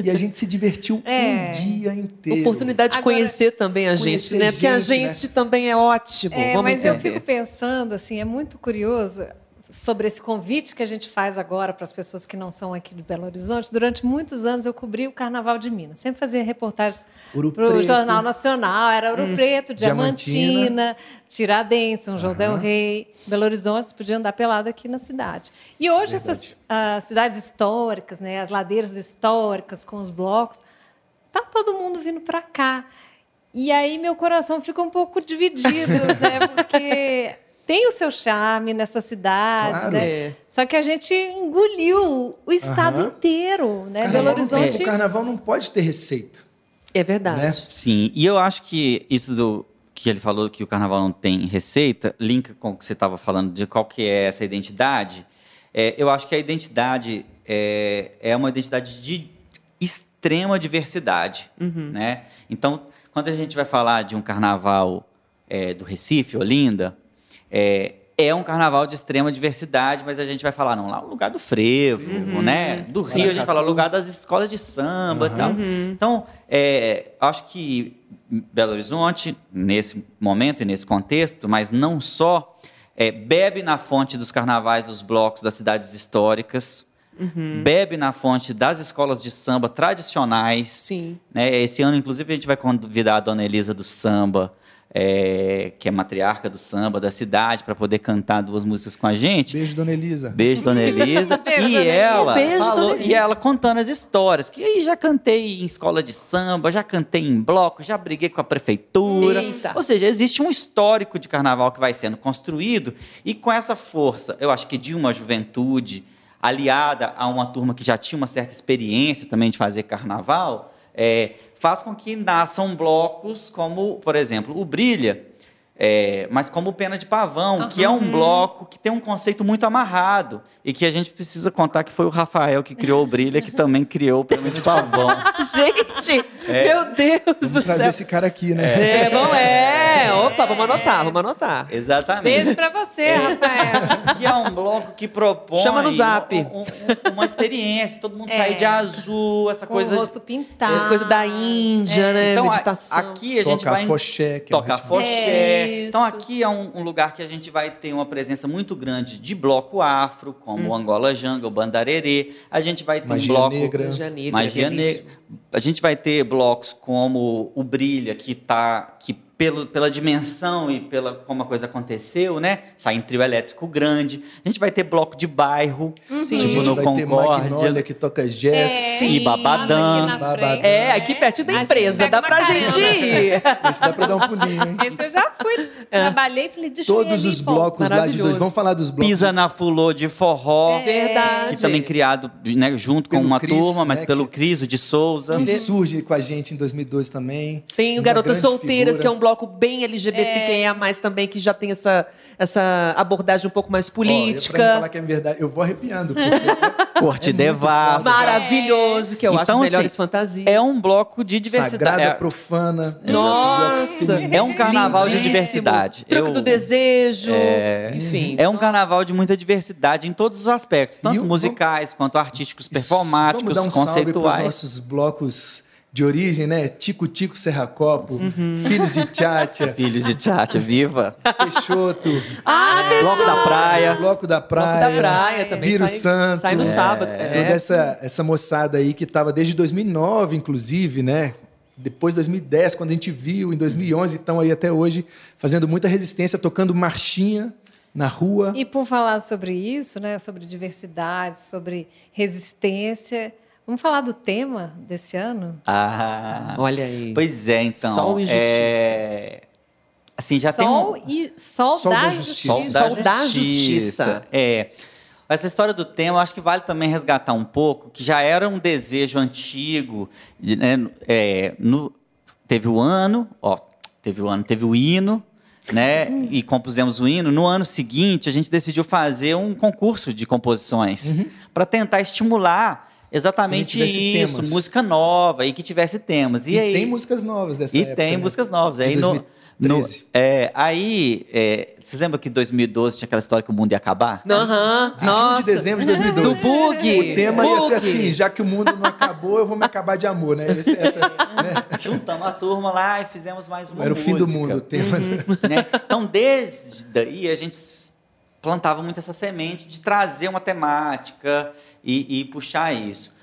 e a gente se divertiu É. um dia inteiro. Oportunidade de Agora- conhecer também a gente, né? Porque a gente, gente também é ótimo. É, Vamos mas eu entender. fico pensando, assim, é muito curioso sobre esse convite que a gente faz agora para as pessoas que não são aqui de Belo Horizonte. Durante muitos anos eu cobri o Carnaval de Minas. Sempre fazia reportagens para o. Jornal Nacional. Era Ouro Preto, Diamantina. Diamantina, Tiradentes, São João del Rei, Belo Horizonte. Você podia andar pelado aqui na cidade. E hoje essas ah, cidades históricas, né, as ladeiras históricas com os blocos, tá todo mundo vindo para cá. E aí meu coração fica um pouco dividido, né? Porque tem o seu charme nessa cidade, Claro. né? É. Só que a gente engoliu o estado Aham. inteiro, né? Carnaval Belo tem- Horizonte. O carnaval não pode ter receita. É verdade. Né? Sim, e eu acho que isso do que ele falou que o carnaval não tem receita, linka com o que você estava falando de qual que é essa identidade. É, eu acho que a identidade é, é uma identidade de extrema diversidade, né? Então, quando a gente vai falar de um carnaval é, do Recife, Olinda, é, é um carnaval de extrema diversidade, mas a gente vai falar, não, lá o lugar do frevo, né? Do Rio a gente fala o lugar das escolas de samba e tal. Então, é, acho que Belo Horizonte, nesse momento e nesse contexto, mas não só, é, bebe na fonte dos carnavais dos blocos das cidades históricas, bebe na fonte das escolas de samba tradicionais. Sim. Né? Esse ano, inclusive, a gente vai convidar a dona Elisa do samba, é, que é matriarca do samba da cidade, para poder cantar duas músicas com a gente. Beijo, dona Elisa. Beijo, dona Elisa. Beijo, e dona ela. Beijo, falou, e ela contando as histórias, que aí já cantei em escola de samba, já cantei em bloco, já briguei com a prefeitura. Eita. Ou seja, existe um histórico de carnaval que vai sendo construído e com essa força, eu acho que de uma juventude aliada a uma turma que já tinha uma certa experiência também de fazer carnaval, é, faz com que nasçam blocos como, por exemplo, o Brilha, é, mas como o Pena de Pavão, que é um bloco que tem um conceito muito amarrado e que a gente precisa contar que foi o Rafael que criou o Brilha, que também criou o Pena de Pavão. Gente, meu Deus do Vamos trazer céu. esse cara aqui, né? É, vamos, é. Opa, vamos anotar, vamos anotar. Exatamente. Beijo para você, Rafael. que é um bloco que propõe Chama no zap. um- um- uma experiência, todo mundo É. sair de azul, essa Com coisa o rosto pintado. Essa coisa da Índia, né? Então, a- Meditação. aqui a gente Toca vai foché, que é um tocar foché. Então isso. aqui é um, um lugar que a gente vai ter uma presença muito grande de bloco afro, como o Angola Jungle, Bandarerê. A gente vai ter Magia um bloco negra. Magia negra. Magia negra. A gente vai ter blocos como o Brilha, que tá que pelo, pela dimensão e pela como a coisa aconteceu, né? Sai em trio elétrico grande. A gente vai ter bloco de bairro, Sim. a tipo gente no vai ter Concórdia. Magnolia que toca jazz. Sim, Babadã. Nossa, aqui na Babadã. frente. É, aqui pertinho da A gente empresa. Dá pra gente ir. Esse dá pra dar um pulinho, hein? Esse eu já fui, trabalhei e falei, deixa Todos ali, os blocos lá de dois. Vamos falar dos blocos. Pisa na Fulô de forró. Verdade. Que também criado né, junto com Pelo uma Cris, turma, mas né, pelo que- Cris, o de Souza. Que surge com a gente em 2012 também. Tem o Garotas Solteiras, figura. que é um bloco bem LGBTQIA+, também, que já tem essa, essa abordagem um pouco mais Ó, eu- pra mim política. falar que é verdade, eu vou arrepiando. Porque Corte É Devassa. Maravilhoso, que eu acho Então, as melhores assim, fantasias. É um bloco de diversidade. Sagrada, É- profana. Nossa! É um carnaval de diversidade. Truque Eu- do desejo. É. Enfim. É um carnaval de muita diversidade em todos os aspectos, tanto musicais quanto artísticos, Vamos performáticos, dar um salve para os conceituais. nossos blocos de origem, né? Tico Tico Serracopo, Uhum. Filhos de Tchatcha, Filhos de Tchatcha, viva. Peixoto, Ah, Bloco da Praia. Bloco da Praia, Bloco da Praia também Viro sai, Santo, sai no é, sábado. toda É. essa, essa moçada aí que estava desde 2009, inclusive, né? Depois de 2010, quando a gente viu, em 2011, estão aí até hoje fazendo muita resistência, tocando marchinha na rua. E por falar sobre isso, né, sobre diversidade, sobre resistência, vamos falar do tema desse ano? Ah, Olha aí. pois é, então. Sol e justiça. É... Assim, já tem sol um... e sol, Sol da, da justiça. justiça. Sol da justiça. É. Essa história do tema, eu acho que vale também resgatar um pouco, que já era um desejo antigo, né, é, no, teve o ano, ó, teve o ano, teve o hino, né, e compusemos o hino. No ano seguinte, a gente decidiu fazer um concurso de composições para tentar estimular exatamente isso, temas. música nova e que tivesse temas. E, E, aí tem músicas novas dessa e época. tem né? músicas novas. De Aí, no, no, 2013. é, aí é, vocês lembram que em 2012 tinha aquela história que o mundo ia acabar? Aham, 21 nossa. de dezembro de 2012. Do bug. O tema ia ser Bug. assim, já que o mundo não acabou, eu vou me acabar de amor, né? Esse- essa, né? Juntamos a turma lá e fizemos mais uma Era o fim do música, mundo o tema. né? Então, desde daí, a gente plantava muito essa semente de trazer uma temática e, e puxar isso.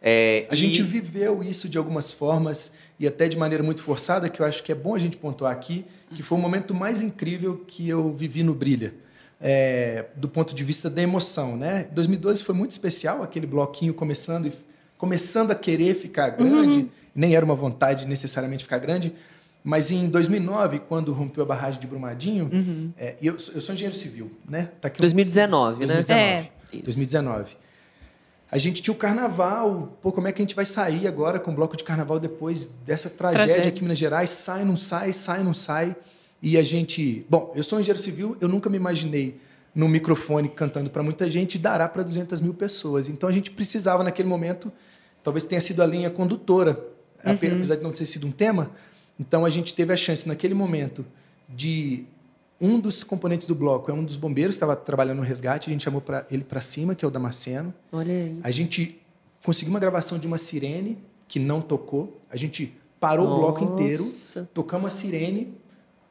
É, A e- gente viveu isso de algumas formas e até de maneira muito forçada, que eu acho que é bom a gente pontuar aqui, que foi o momento mais incrível que eu vivi no Brilha, é, do ponto de vista da emoção, né? 2012 foi muito especial, aquele bloquinho começando começando a querer ficar grande, nem era uma vontade necessariamente ficar grande, mas em 2009, quando rompeu a barragem de Brumadinho, é, e eu, sou- eu sou engenheiro civil, né? Tá aqui um- 2019, né? 2019. É. Isso. 2019. A gente tinha o carnaval, pô, como é que a gente vai sair agora com o bloco de carnaval depois dessa tragédia, Tragédia. aqui em Minas Gerais? Sai, não sai, sai, não sai. E a gente. Bom, eu sou engenheiro civil, eu nunca me imaginei no microfone cantando para muita gente e dará para 200 mil pessoas. Então a gente precisava, naquele momento, talvez tenha sido a linha condutora, ape- apesar de não ter sido um tema. Então a gente teve a chance, naquele momento, de. Um dos componentes do bloco é um dos bombeiros que estava trabalhando no resgate, a gente chamou pra ele para cima, que é o Damasceno. Olha aí. A gente conseguiu uma gravação de uma sirene que não tocou. A gente parou o bloco inteiro, Nossa. tocamos a sirene,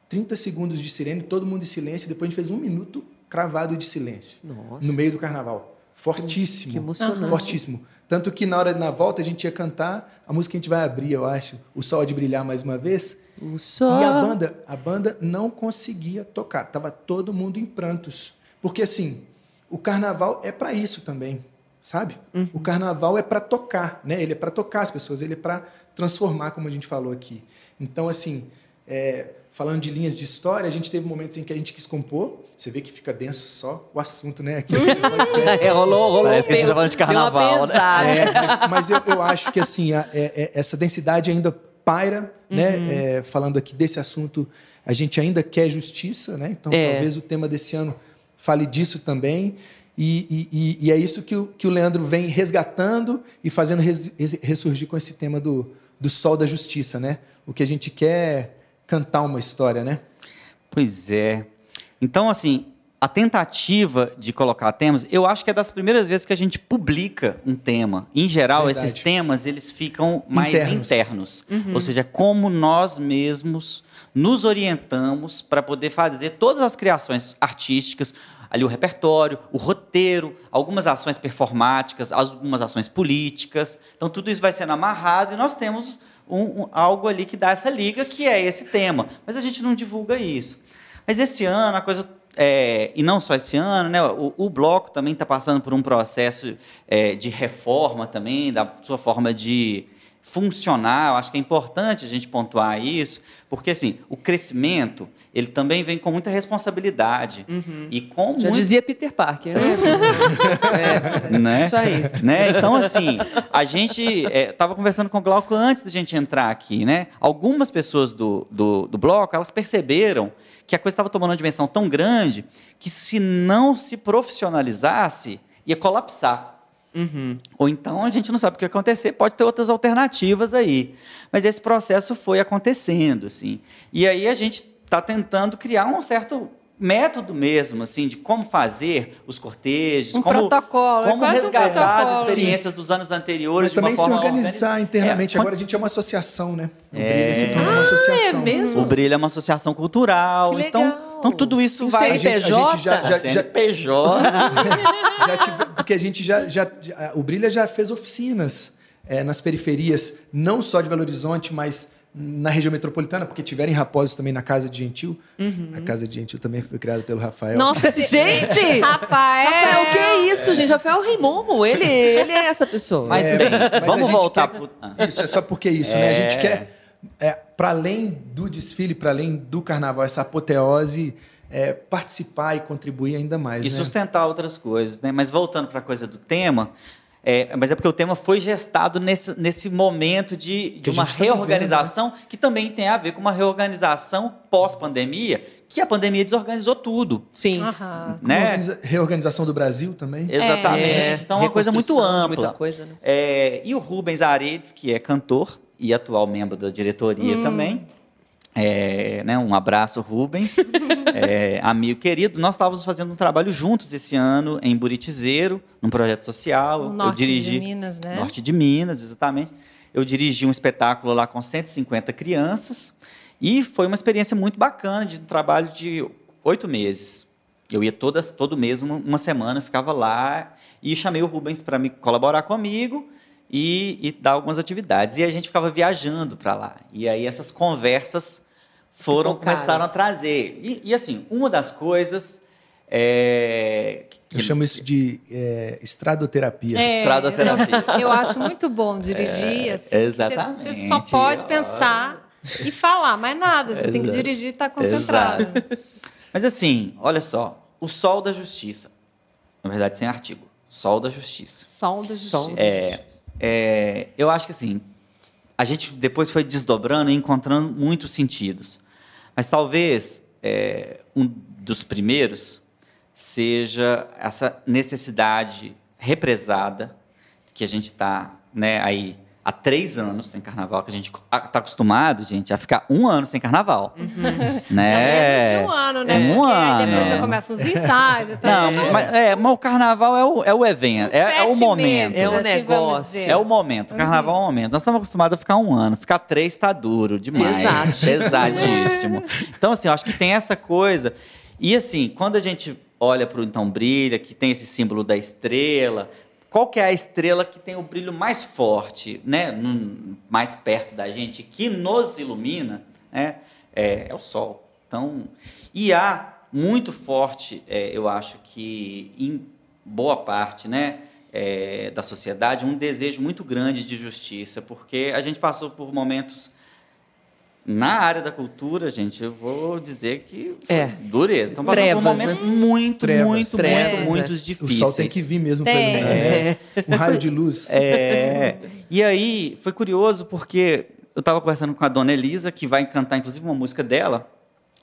30 segundos de sirene, todo mundo em silêncio. Depois a gente fez um minuto cravado de silêncio Nossa. no meio do carnaval. Fortíssimo. Que emocionante. Fortíssimo. Tanto que na hora na volta a gente ia cantar a música que a gente vai abrir, eu acho, O Sol de Brilhar mais uma vez. O sol. E a banda, a banda não conseguia tocar, tava todo mundo em prantos. Porque assim, o carnaval é para isso também, sabe? O carnaval é para tocar, né? Ele é para tocar as pessoas, ele é para transformar, como a gente falou aqui. Então assim, é, falando de linhas de história, a gente teve momentos em que a gente quis compor. Você vê que fica denso só o assunto, né? Aqui. É, rolou, rolou. Parece que a gente tá falando de carnaval, né? É, mas, mas eu, eu acho que assim a- é- é- essa densidade ainda paira, né? É, falando aqui desse assunto, a gente ainda quer justiça, né? Então É. talvez o tema desse ano fale disso também. E, e- e- é isso que o, que o Leandro vem resgatando e fazendo res- res- ressurgir com esse tema do, do sol da justiça, né? O que a gente quer cantar uma história, né? Pois é. Então, assim, a tentativa de colocar temas, eu acho que é das primeiras vezes que a gente publica um tema. Em geral, Verdade. esses temas, eles ficam mais Internos. internos. Ou seja, como nós mesmos nos orientamos para poder fazer todas as criações artísticas, ali o repertório, o roteiro, algumas ações performáticas, algumas ações políticas. Então, tudo isso vai sendo amarrado e nós temos um- um- algo ali que dá essa liga, que é esse tema. Mas a gente não divulga isso. Mas esse ano, a coisa. é, e não só esse ano, né? O, o bloco também está passando por um processo é, de reforma também, da sua forma de funcionar. Eu acho que é importante a gente pontuar isso, porque assim, o crescimento ele também vem com muita responsabilidade e com Já muito dizia Peter Parker, né? é, né? Isso aí. Né? Então, assim, a gente estava conversando com o Glauco antes da gente entrar aqui, né? Algumas pessoas do, do, do bloco, elas perceberam que a coisa estava tomando uma dimensão tão grande que se não se profissionalizasse, ia colapsar. Ou então a gente não sabe o que vai acontecer, pode ter outras alternativas aí. Mas esse processo foi acontecendo, assim. E aí a gente está tentando criar um certo método mesmo, assim, de como fazer os cortejos, Um como, protocolo, é como um resgatar protocolo. as experiências dos anos anteriores Mas de uma também se forma organizar organi- internamente. É, Agora a gente é uma associação, né? O É. Brilha se tornou uma associação. é mesmo? O Brilho é uma associação cultural, Que então, legal. então tudo isso o vai... A gente, a CNPJ? gente já, já, já, CNPJ. já tive- porque a gente já, já, já- o Brilha já fez oficinas é, nas periferias, não só de Belo Horizonte, mas na região metropolitana, porque tiveram em Raposos também na Casa de Gentil. A Casa de Gentil também foi criada pelo Rafael. Nossa, Gente! Rafael! Rafael, o que é isso, gente? Rafael Reimomo, ele, ele é essa pessoa. Mas É, bem, mas vamos voltar quer- pro... Ah. Isso, é só porque isso, né? A gente É. quer, é, para além do desfile, para além do carnaval, essa apoteose, é, participar e contribuir ainda mais. E né? sustentar outras coisas, né? Mas voltando para a coisa do tema, é, mas é porque o tema foi gestado nesse, nesse momento de, de Que a uma gente tá vivendo, reorganização que também tem a ver com uma reorganização pós-pandemia, que a pandemia desorganizou tudo. Sim. Aham. Né? organiza- reorganização do Brasil também. Exatamente. É, então é uma coisa muito ampla. Muita coisa, né? É, e o Rubens Aredes, que é cantor e atual membro da diretoria Hum. também. É, né, um abraço, Rubens, é, amigo querido. Nós estávamos fazendo um trabalho juntos esse ano em Buritizeiro, num projeto social. No Eu- eu norte dirigi de Minas, né? Norte de Minas, exatamente. Eu dirigi um espetáculo lá com 150 crianças e foi uma experiência muito bacana de um trabalho de oito meses. Eu ia todas, todo mês, uma, uma semana, ficava lá e chamei o Rubens para me colaborar comigo e, e dar algumas atividades. E a gente ficava viajando para lá. E aí essas conversas foram começaram a trazer. E, e, assim, uma das coisas é, que, Eu chamo isso de é, estradoterapia. É. estradoterapia. Eu acho muito bom dirigir, assim. É, exatamente. Você você só pode pensar e falar, mais nada. Você tem que Exato. dirigir e estar concentrado. Mas assim, olha só, o sol da justiça, na verdade sem artigo, sol da justiça. Sol da justiça. Sol. É, é, eu acho que assim, a gente depois foi desdobrando e encontrando muitos sentidos. Mas talvez é, um dos primeiros seja essa necessidade represada que a gente está né, aí há três anos sem carnaval, que a gente está acostumado, gente, a ficar um ano sem carnaval. É Né? menos de um ano, né? É um Porque ano. depois já começam os ensaios e tal. Não, Então, mas, é, mas o carnaval é o, é o evento, é, é o momento. meses, É um assim, vamos negócio. É o momento, o carnaval é o momento. Nós estamos acostumados a ficar um ano, ficar três está duro demais. Pesadíssimo. Pesadíssimo. Então, assim, eu acho que tem essa coisa. E assim, quando a gente olha para o Então Brilha, que tem esse símbolo da estrela, qual que é a estrela que tem o brilho mais forte, né? Mais perto da gente, que nos ilumina, né? É, é o Sol. Então, e há muito forte, é, eu acho que em boa parte, né? é, da sociedade um desejo muito grande de justiça, porque a gente passou por momentos na área da cultura, gente, eu vou dizer que foi É. dureza. Então passando Trevas, por momentos né? muito, Trevas. muito, Trevas, muito, é. muitos O difíceis. sol tem que vir mesmo para iluminar, né? Um raio de luz. É, e aí foi curioso porque eu estava conversando com a dona Elisa, que vai cantar inclusive uma música dela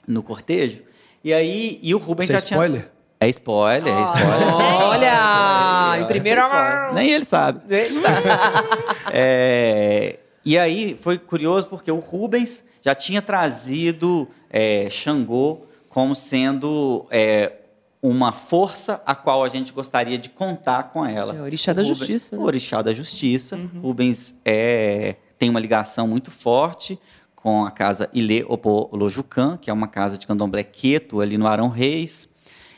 no cortejo. E aí e o Rubens Isso é já tinha spoiler? É spoiler, é Ó. spoiler. Olha! É, Em é spoiler. Nem ele sabe. É, e aí foi curioso porque o Rubens já tinha trazido é, Xangô como sendo é, uma força a qual a gente gostaria de contar com ela. É o orixá da Rubens- justiça, né? O orixá da justiça. Rubens é, tem uma ligação muito forte com a casa Ilê Opolojucan, que é uma casa de candomblé queto ali no Arão Reis.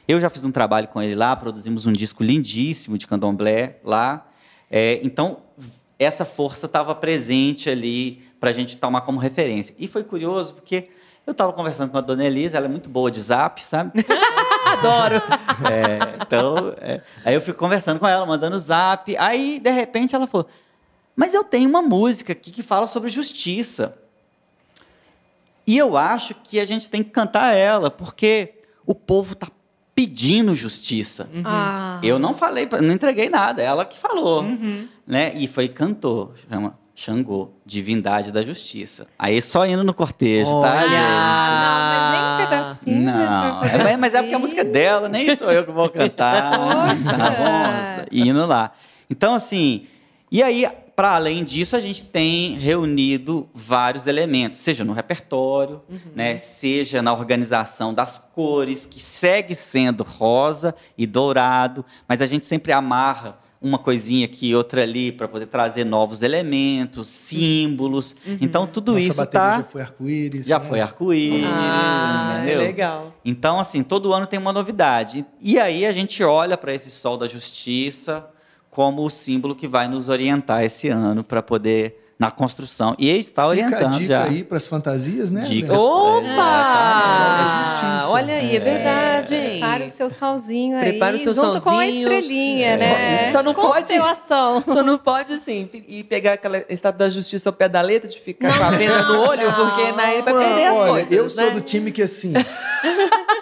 Eu já fiz um trabalho com ele lá, produzimos um disco lindíssimo de candomblé lá. É, então, essa força estava presente ali para a gente tomar como referência. E foi curioso porque eu estava conversando com a dona Elisa, ela é muito boa de zap, sabe? Adoro! É, então, é, aí eu fico conversando com ela, mandando zap. Aí, de repente, ela falou: Mas eu tenho uma música aqui que fala sobre justiça. E eu acho que a gente tem que cantar ela, porque o povo está pedindo justiça. Ah. Eu não falei, não entreguei nada, ela que falou. Né? E foi cantor, chama Xangô, Divindade da Justiça. Aí só indo no cortejo, tá, Olha! gente? Ah, não, mas nem um pedacinho, Não, gente. fazer é, mas é porque a assim. música é dela, nem sou eu que vou cantar. Poxa! Tá bom, indo lá. Então, assim, e aí, para além disso, a gente tem reunido vários elementos, seja no repertório, né, seja na organização das cores, que segue sendo rosa e dourado, mas a gente sempre amarra uma coisinha aqui, outra ali, para poder trazer novos elementos, símbolos. Então, tudo Nossa isso bateria tá já foi arco-íris. já né? foi arco-íris, Ah, entendeu? legal. Então, assim, todo ano tem uma novidade. E aí a gente olha para esse sol da justiça como o símbolo que vai nos orientar esse ano para poder na construção. E está Fica a orientando dica já. aí para as fantasias, né? Dicas. Opa! É justiça. Olha aí, é verdade, hein? Prepare o seu solzinho aí. Prepara o seu junto com a solzinho. estrelinha, É. né? Só não pode-. Só não pode, assim, ir pegar aquela estátua da justiça ao pé da letra, de ficar com a venda no olho, não. porque na ele vai perder as olha, coisas. eu sou né? do time que assim.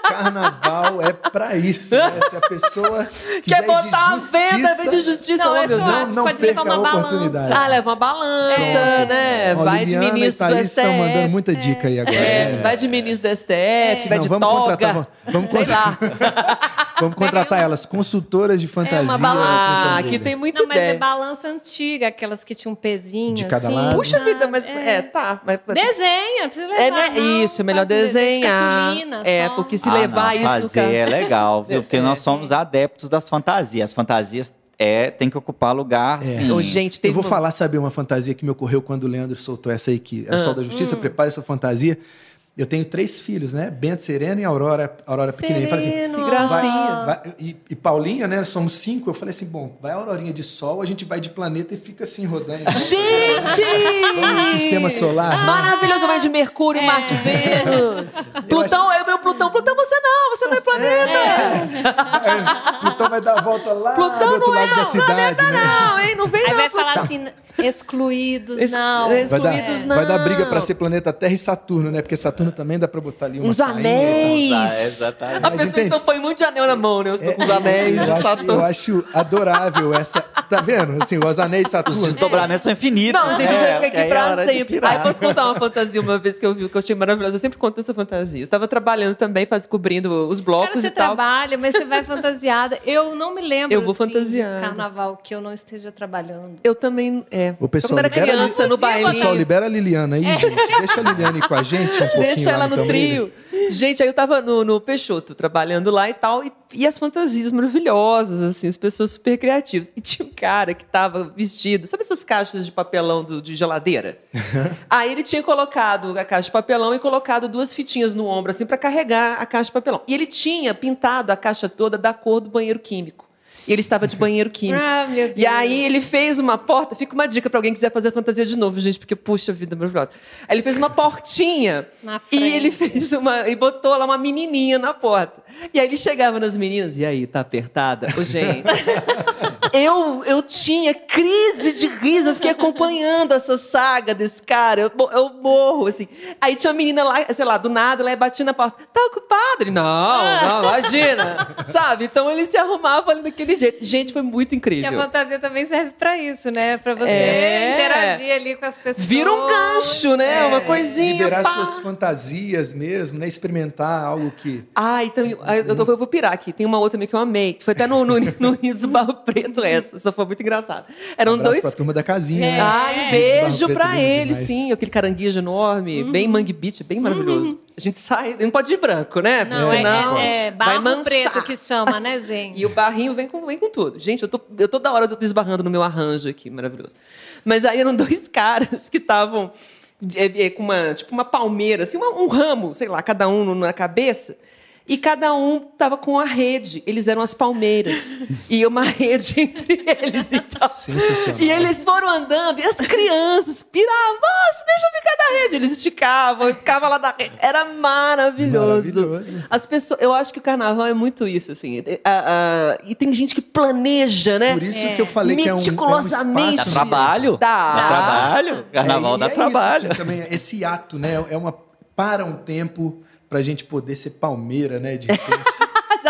Carnaval é pra isso. Né? Se a pessoa quiser Quer botar a de venda justiça, de justiça, Não, é só- não pode levar perca uma a oportunidade. balança. Ah, leva uma balança, É. né? Ó, vai de Liliana ministro e do Thaís STF. estão mandando muita dica aí agora. É, né? vai de ministro do STF, vai Não, de vamos toga. contratar, vamos- vamos sei contratar. lá. Vamos contratar elas, consultoras de fantasia. uma balança. Ah, aqui tem muita Não, mas ideia. é balança antiga, aquelas que tinham um pezinho. De cada assim. lado. Puxa vida, mas é, tá. Mas, Desenha, precisa levar. é, né? não, Isso, é melhor desenho de desenhar. cartolina É, só. porque se Ah, levar não, isso no fazer carro. é legal, viu? Porque É. nós somos adeptos das fantasias. As fantasias é, tem que ocupar lugar, sim. Ô, gente, Eu vou uma- falar, sabe, uma fantasia que me ocorreu quando o Leandro soltou essa aí, que é o Sol da Justiça, prepare sua fantasia. Eu tenho três filhos, né? Bento, Serena e Aurora, Aurora pequenininha. Eu falei assim, Sereno, Que gracinha. ah. Vai- e, e Paulinha, né? Somos cinco. Eu falei assim: bom, vai a Aurorinha de Sol, a gente vai de planeta e fica assim rodando. Gente! Vamos sistema solar. né? Maravilhoso, vai de Mercúrio, É. Marte, Vênus. Plutão, eu meu Plutão. Plutão, você não, você não é planeta. É, Plutão vai dar a volta lá Plutão do outro não é lado da não, cidade, planeta né? não, hein? Não vem Aí não, vai falar Plutão. assim, excluídos, Ex- não. ex- Vai dar, Excluídos, não. vai dar briga pra ser planeta Terra e Saturno, né? Porque Saturno também dá pra botar ali uma Uns anéis. Ah, exatamente. A Mas pessoa entende? então põe muito de anel na mão, né? Eu estou com os É, anéis. eu, de Saturno. eu acho adorável essa. Tá vendo? Assim, os anéis de Os Saturno. desdobramentos são infinitos. Não, gente, né? eu já fiquei aqui aí é pra de sempre. Aí posso contar uma fantasia uma vez que eu vi, que eu achei maravilhosa. Eu sempre conto essa fantasia. Eu tava trabalhando também, faz, cobrindo os Cara, blocos você e tal. trabalha, mas você vai fantasiada. Eu não me lembro Eu vou assim, de carnaval que eu não esteja trabalhando. Eu também, é. O pessoal Quando era libera criança, no baile. Pessoal, libera a Liliana aí, gente. Deixa a Liliana ir com a gente um pouquinho Deixa ela no também, trio. Gente, aí eu tava no, no Peixoto, trabalhando lá e tal, e, e as fantasias maravilhosas, assim, as pessoas super criativas. E tinha um cara que tava vestido, sabe essas caixas de papelão do- de geladeira? aí ele tinha colocado a caixa de papelão e colocado duas fitinhas no ombro, assim, pra carregar a caixa de papelão. E ele tinha pintado a caixa toda da cor do banheiro químico. E ele estava de banheiro químico. Ah, meu Deus. E aí ele fez uma porta, fica uma dica pra alguém que quiser fazer fantasia de novo, gente, porque puxa vida maravilhosa. Aí ele fez uma portinha Na e ele fez uma e botou lá uma menininha na porta. E aí ele chegava nas meninas e aí tá apertada, Ô, gente. eu eu tinha crise de riso, eu fiquei acompanhando essa saga desse cara, eu, eu morro assim. Aí tinha uma menina lá, sei lá, do nada, ela ia batia na porta. Tá ocupado? Ele, não, não, imagina. Sabe? Então ele se arrumava ali daquele jeito. Gente, foi muito Que a incrível. fantasia também serve pra isso, né? Pra você É. interagir ali com as pessoas. Vira um gancho, né? Uma coisinha. Liberar pá. suas fantasias mesmo, né? Experimentar algo que. Ah, então ah, eu, tô- eu vou pirar aqui. Tem uma outra também que eu amei. Que foi até no, no, no Rio do Barro Preto essa. Essa foi muito engraçada. Eram abraço dois. pra turma da casinha, É. né? Ai, um É. beijo Preto pra ele, demais. sim. Aquele caranguejo enorme, bem mangue beach, bem maravilhoso. A gente sai, não pode ir branco, né? Porque Não, é, senão é, é vai barro manchar. preto que chama, né, gente? E o barrinho vem com, vem com tudo. Gente, eu tô, eu toda hora eu tô esbarrando no meu arranjo aqui, maravilhoso. Mas aí eram dois caras que estavam é, é, com uma, tipo uma palmeira, assim, uma- um ramo, sei lá, cada um na cabeça. E cada um tava com a rede. Eles eram as palmeiras. e uma rede entre eles e tal. Sensacional. E eles foram andando, e as crianças piravam, moço, deixa eu ficar na rede. Eles esticavam e ficavam lá na rede. Era maravilhoso. Maravilhoso. As pessoas, eu acho que o carnaval é muito isso, assim. É, a- a- e tem gente que planeja, né? Por isso que eu falei que é um, é um Meticulosamente. Dá trabalho. Dá. Dá trabalho. Carnaval É, dá é trabalho. Isso, assim, também, esse ato, né? É uma para um tempo pra gente poder ser palmeira, né? De repente,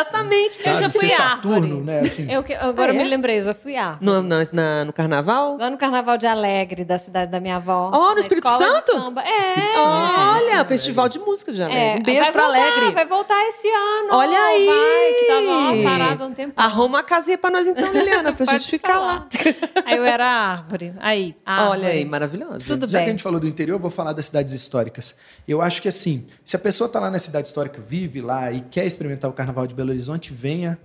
Exatamente. sabe? Eu já fui. Saturno, né? Assim, Eu, agora Ah, é? me lembrei, eu já fui árvore. No, no, na- no carnaval? Lá no Carnaval de Alegre, da cidade da minha avó. Oh, no Espírito Santo? samba. É. Espírito Santo. Olha, festival de música de Alegre. É, um beijo vai pra voltar, Alegre. Vai voltar esse ano. Olha aí! Vai, que tá tava parada um tempão. Arruma uma casinha pra nós então, Liliana, pra gente ficar lá. Aí eu era a árvore. Aí, árvore. Olha aí, maravilhosa. Tudo Já que a bem. gente falou do interior, eu vou falar das cidades históricas. Eu acho que assim, se a pessoa está lá na cidade histórica, vive lá e quer experimentar o Carnaval de Belo Horizonte, venha.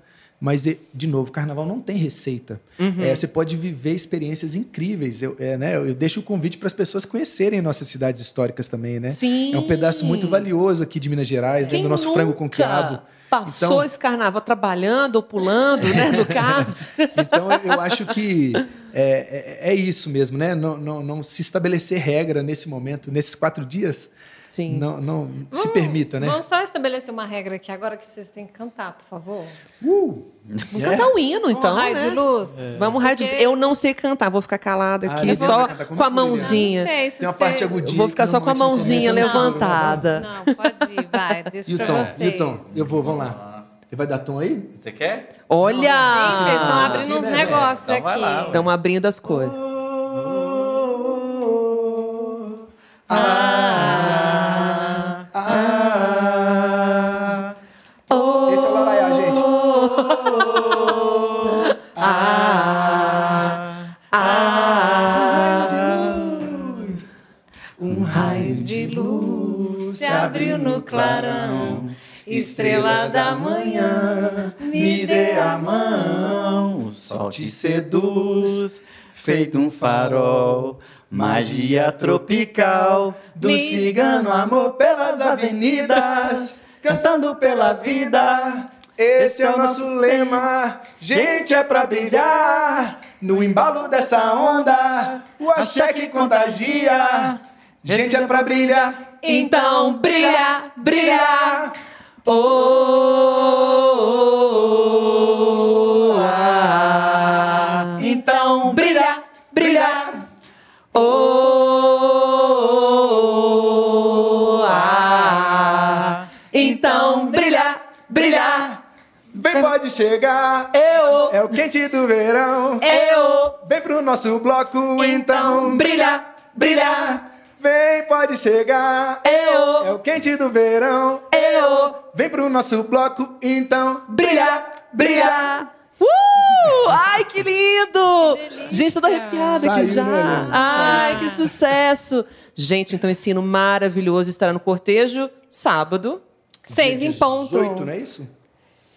Mas, de novo, o Carnaval não tem receita. Uhum. É, você pode viver experiências incríveis. Eu, é, né, eu deixo o convite para as pessoas conhecerem nossas cidades históricas também, né? Sim. É um pedaço muito valioso aqui de Minas Gerais, né, Quem do nosso frango com quiabo. Passou Então- esse carnaval trabalhando ou pulando, né? No caso. Então, eu acho que é, é- é isso mesmo, né? Não, não, não se estabelecer regra nesse momento, nesses quatro dias, Sim. não, não se permita, né? Vamos só estabelecer uma regra aqui agora que vocês têm que cantar, por favor. Uh, Vamos cantar um hino, então. um raio né? de luz. Vamos raio de Porque- Eu não sei cantar, vou ficar calada Ah, aqui, depois só com a é mãozinha. Não sei se Tem uma você- parte agudinha. Vou ficar só com a mãozinha levantada. Não, pode ir, vai. Deixa E o pra tom? você. E o tom? Eu vou, vamos lá. Ele vai dar tom aí? Você quer? Olha! Gente, vocês estão abrindo aqui, uns negócios Então aqui. Estamos abrindo as cores. Ah, abriu no clarão, estrela da manhã, me dê a mão, o sol te seduz, feito um farol, magia tropical do cigano amor pelas avenidas, cantando pela vida. Esse é o nosso lema. Gente é pra brilhar. No embalo dessa onda, o axé que contagia. Gente é pra brilhar. Então brilha, brilha. Oh, oh, oh, ah. Então brilha, brilha. Oh, oh, oh, ah. Então brilha, brilha. Vem, pode chegar. Eu. É o quente do verão. Eu. Vem pro nosso bloco, então brilha, brilha. Vem, pode chegar. Eu. É o quente do verão. Eu. Vem pro nosso bloco, então brilha, brilha. Uh! Ai, que lindo! Gente, toda arrepiada aqui já. né? Ai, que sucesso! Gente, então esse hino maravilhoso estará no cortejo sábado. Seis em ponto. 18, não é isso?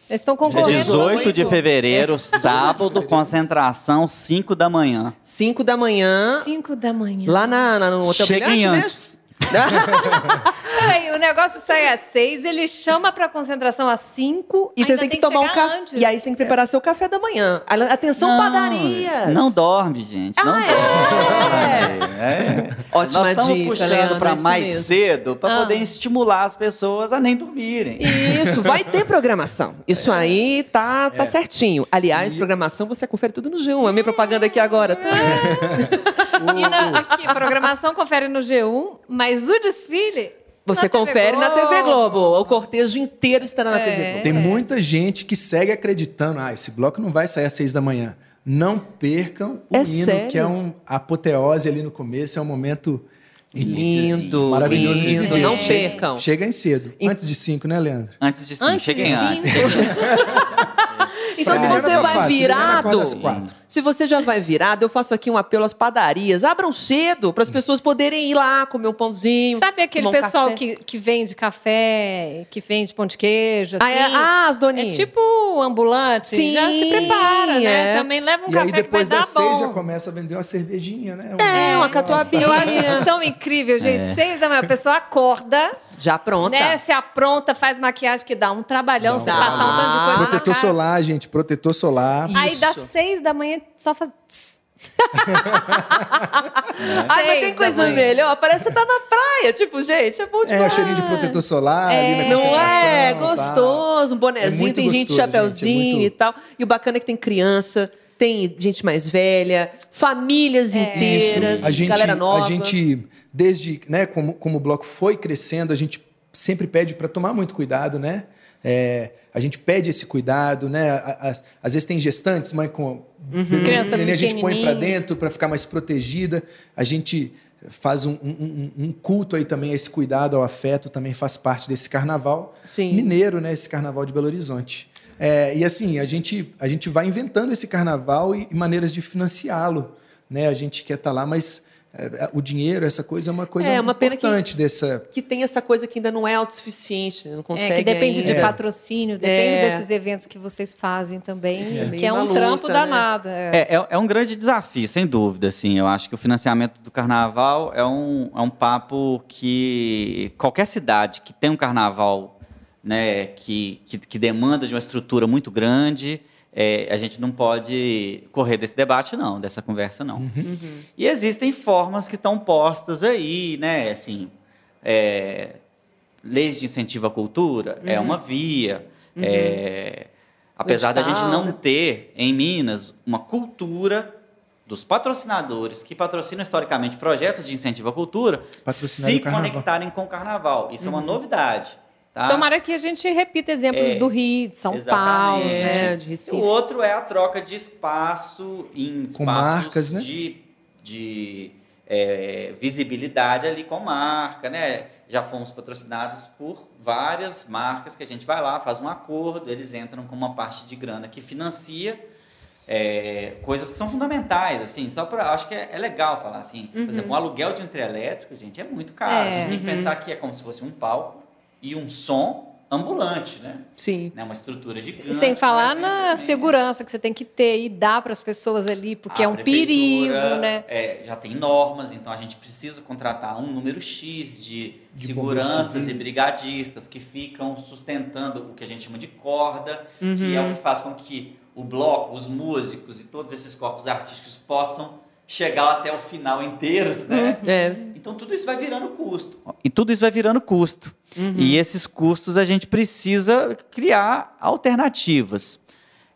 Eles estão Dia concorrendo. 18 de fevereiro, sábado, concentração, 5 da manhã. 5 da manhã, Cinco da manhã. lá na, na- no Hotel Cheguem Brilhante, né? Peraí, o negócio sai às seis, ele chama pra concentração às cinco. E você ainda tem que tomar um café. antes. E aí você tem que preparar seu café da manhã. Atenção, Não, padarias! Não dorme, gente. Não Ah, dorme. É. Ótima Nós estamos dica, puxando Leandro, para isso mais mesmo. cedo para Ah. poder estimular as pessoas a nem dormirem. Isso, vai ter programação. Isso aí tá, É. tá certinho. Aliás, programação você confere tudo no G1. É minha propaganda aqui agora. Tá? E na, aqui, programação confere no G1, mas o desfile. Você na TV confere na TV Globo. O cortejo inteiro estará na É. TV Globo. Tem muita gente que segue acreditando. Ah, esse bloco não vai sair às seis da manhã. Não percam o É hino, sério? que é um apoteose ali no começo, é um momento Lindo, maravilhoso de lindo. Não Chega- percam. Cheguem cedo. E- Antes de cinco, né, Leandro? Antes de cinco, Antes de cheguem antes. Então, se você vai fácil, virado, se você já vai virado, eu faço aqui um apelo às padarias. Abram cedo para as pessoas poderem ir lá comer um pãozinho. Sabe aquele tomar um pessoal café. que, que vende café, que vende pão de queijo, Ah, assim? é, ah, as É doninhas. tipo ambulante, Sim, já se prepara, né? é. Também leva um e café aí depois que vai das dar seis bom. já começa a vender uma cervejinha, né? É, uma negócio, catuabinha. Eu acho isso tão incrível, gente. Seis da manhã, a pessoa acorda, Já pronta. né? Se apronta, faz maquiagem, que dá um trabalhão, se Dá. passar um tanto de coisa Protetor solar, gente, protetor solar. Ih. Aí Isso. das seis da manhã, só faz... tss. Ai, mas tem coisa melhor. Parece que você tá na praia. Tipo, gente, é bom É, demais. o cheirinho de protetor solar ali na Não concentração, é? tá. Gostoso. Um bonezinho, É tem gente de gostoso, gente, é chapeuzinho muito- e tal. E o bacana é que tem criança, tem gente mais velha, famílias inteiras, A gente, galera nova. a gente desde, né, como, como o bloco foi crescendo, a gente sempre pede para tomar muito cuidado, né? É, a gente pede esse cuidado, né? A- Às vezes tem gestantes, mãe com Uhum. Criança neném, a gente põe para dentro para ficar mais protegida. A gente faz um, um- um- culto aí também a esse cuidado ao afeto, também faz parte desse carnaval Sim. mineiro, né? Esse carnaval de Belo Horizonte. É, e assim, a gente, a gente vai inventando esse carnaval e, e maneiras de financiá-lo. Né? A gente quer estar lá, mas o dinheiro, essa coisa é uma coisa É, uma pena importante que- dessa. Que tem essa coisa que ainda não é autossuficiente, né? não consegue É, que depende de ainda. patrocínio, depende É. desses eventos que vocês fazem também, É. que é um luta, trampo né? danado. é. É, é, é um grande desafio, sem dúvida. Assim. Eu acho que o financiamento do carnaval é um, é um papo que qualquer cidade que tem um carnaval né, que, que, que demanda de uma estrutura muito grande, é, a gente não pode correr desse debate, não, dessa conversa, não. E existem formas que estão postas aí, né? Assim, é, leis de incentivo à cultura é uma via. é, apesar da gente não ter em Minas uma cultura dos patrocinadores que patrocinam historicamente projetos de incentivo à cultura se carnaval. conectarem com o carnaval. Isso é uma novidade. Tá? Tomara que a gente repita exemplos É, do Rio, de São exatamente. Paulo. É, né? de O Recife. outro é a troca de espaço em Com marcas, né? de, de é, visibilidade ali com marca, né? Já fomos patrocinados por várias marcas que a gente vai lá, faz um acordo, eles entram com uma parte de grana que financia é, coisas que são fundamentais, assim, só para acho que é, é legal falar assim, por exemplo, um aluguel de um trio elétrico, gente, é muito caro. É. A gente tem que pensar que é como se fosse um palco e um som ambulante, né? Sim. né? Uma estrutura gigante. E sem falar um na segurança que você tem que ter e dar para as pessoas ali, porque A é um perigo, né? é, já tem normas, então a gente precisa contratar um número X de, De seguranças e brigadistas que ficam sustentando o que a gente chama de corda, que é Uhum. o que faz com que o bloco, os músicos e todos esses corpos artísticos possam chegar até o final inteiros, né? É. Então tudo isso vai virando custo. E tudo isso vai virando custo. Uhum. E esses custos a gente precisa criar alternativas.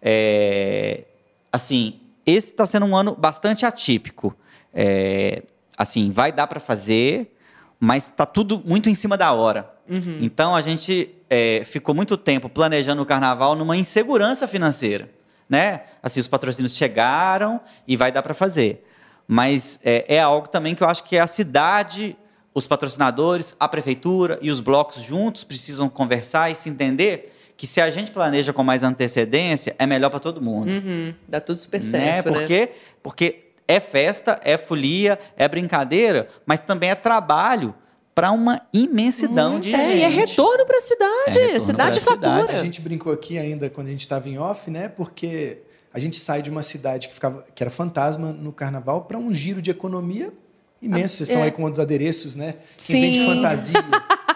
É, assim, esse está sendo um ano bastante atípico. É, assim, vai dar para fazer, mas está tudo muito em cima da hora. Uhum. Então a gente é, ficou muito tempo planejando o carnaval numa insegurança financeira, né? Assim, os patrocínios chegaram e vai dar para fazer. Mas é, é algo também que eu acho que a cidade, os patrocinadores, a prefeitura e os blocos juntos precisam conversar e se entender que se a gente planeja com mais antecedência, é melhor para todo mundo. Uhum. Dá tudo super né? certo, né? Porque, porque é festa, é folia, é brincadeira, mas também é trabalho para uma imensidão de É, gente. e é retorno para a cidade. É cidade pra cidade. fatura. A gente brincou aqui ainda quando a gente estava em off, né? Porque a gente sai de uma cidade que, ficava, que era fantasma no carnaval para um giro de economia imenso. Vocês estão é. aí com os adereços, né? Quem Sim. vende fantasia,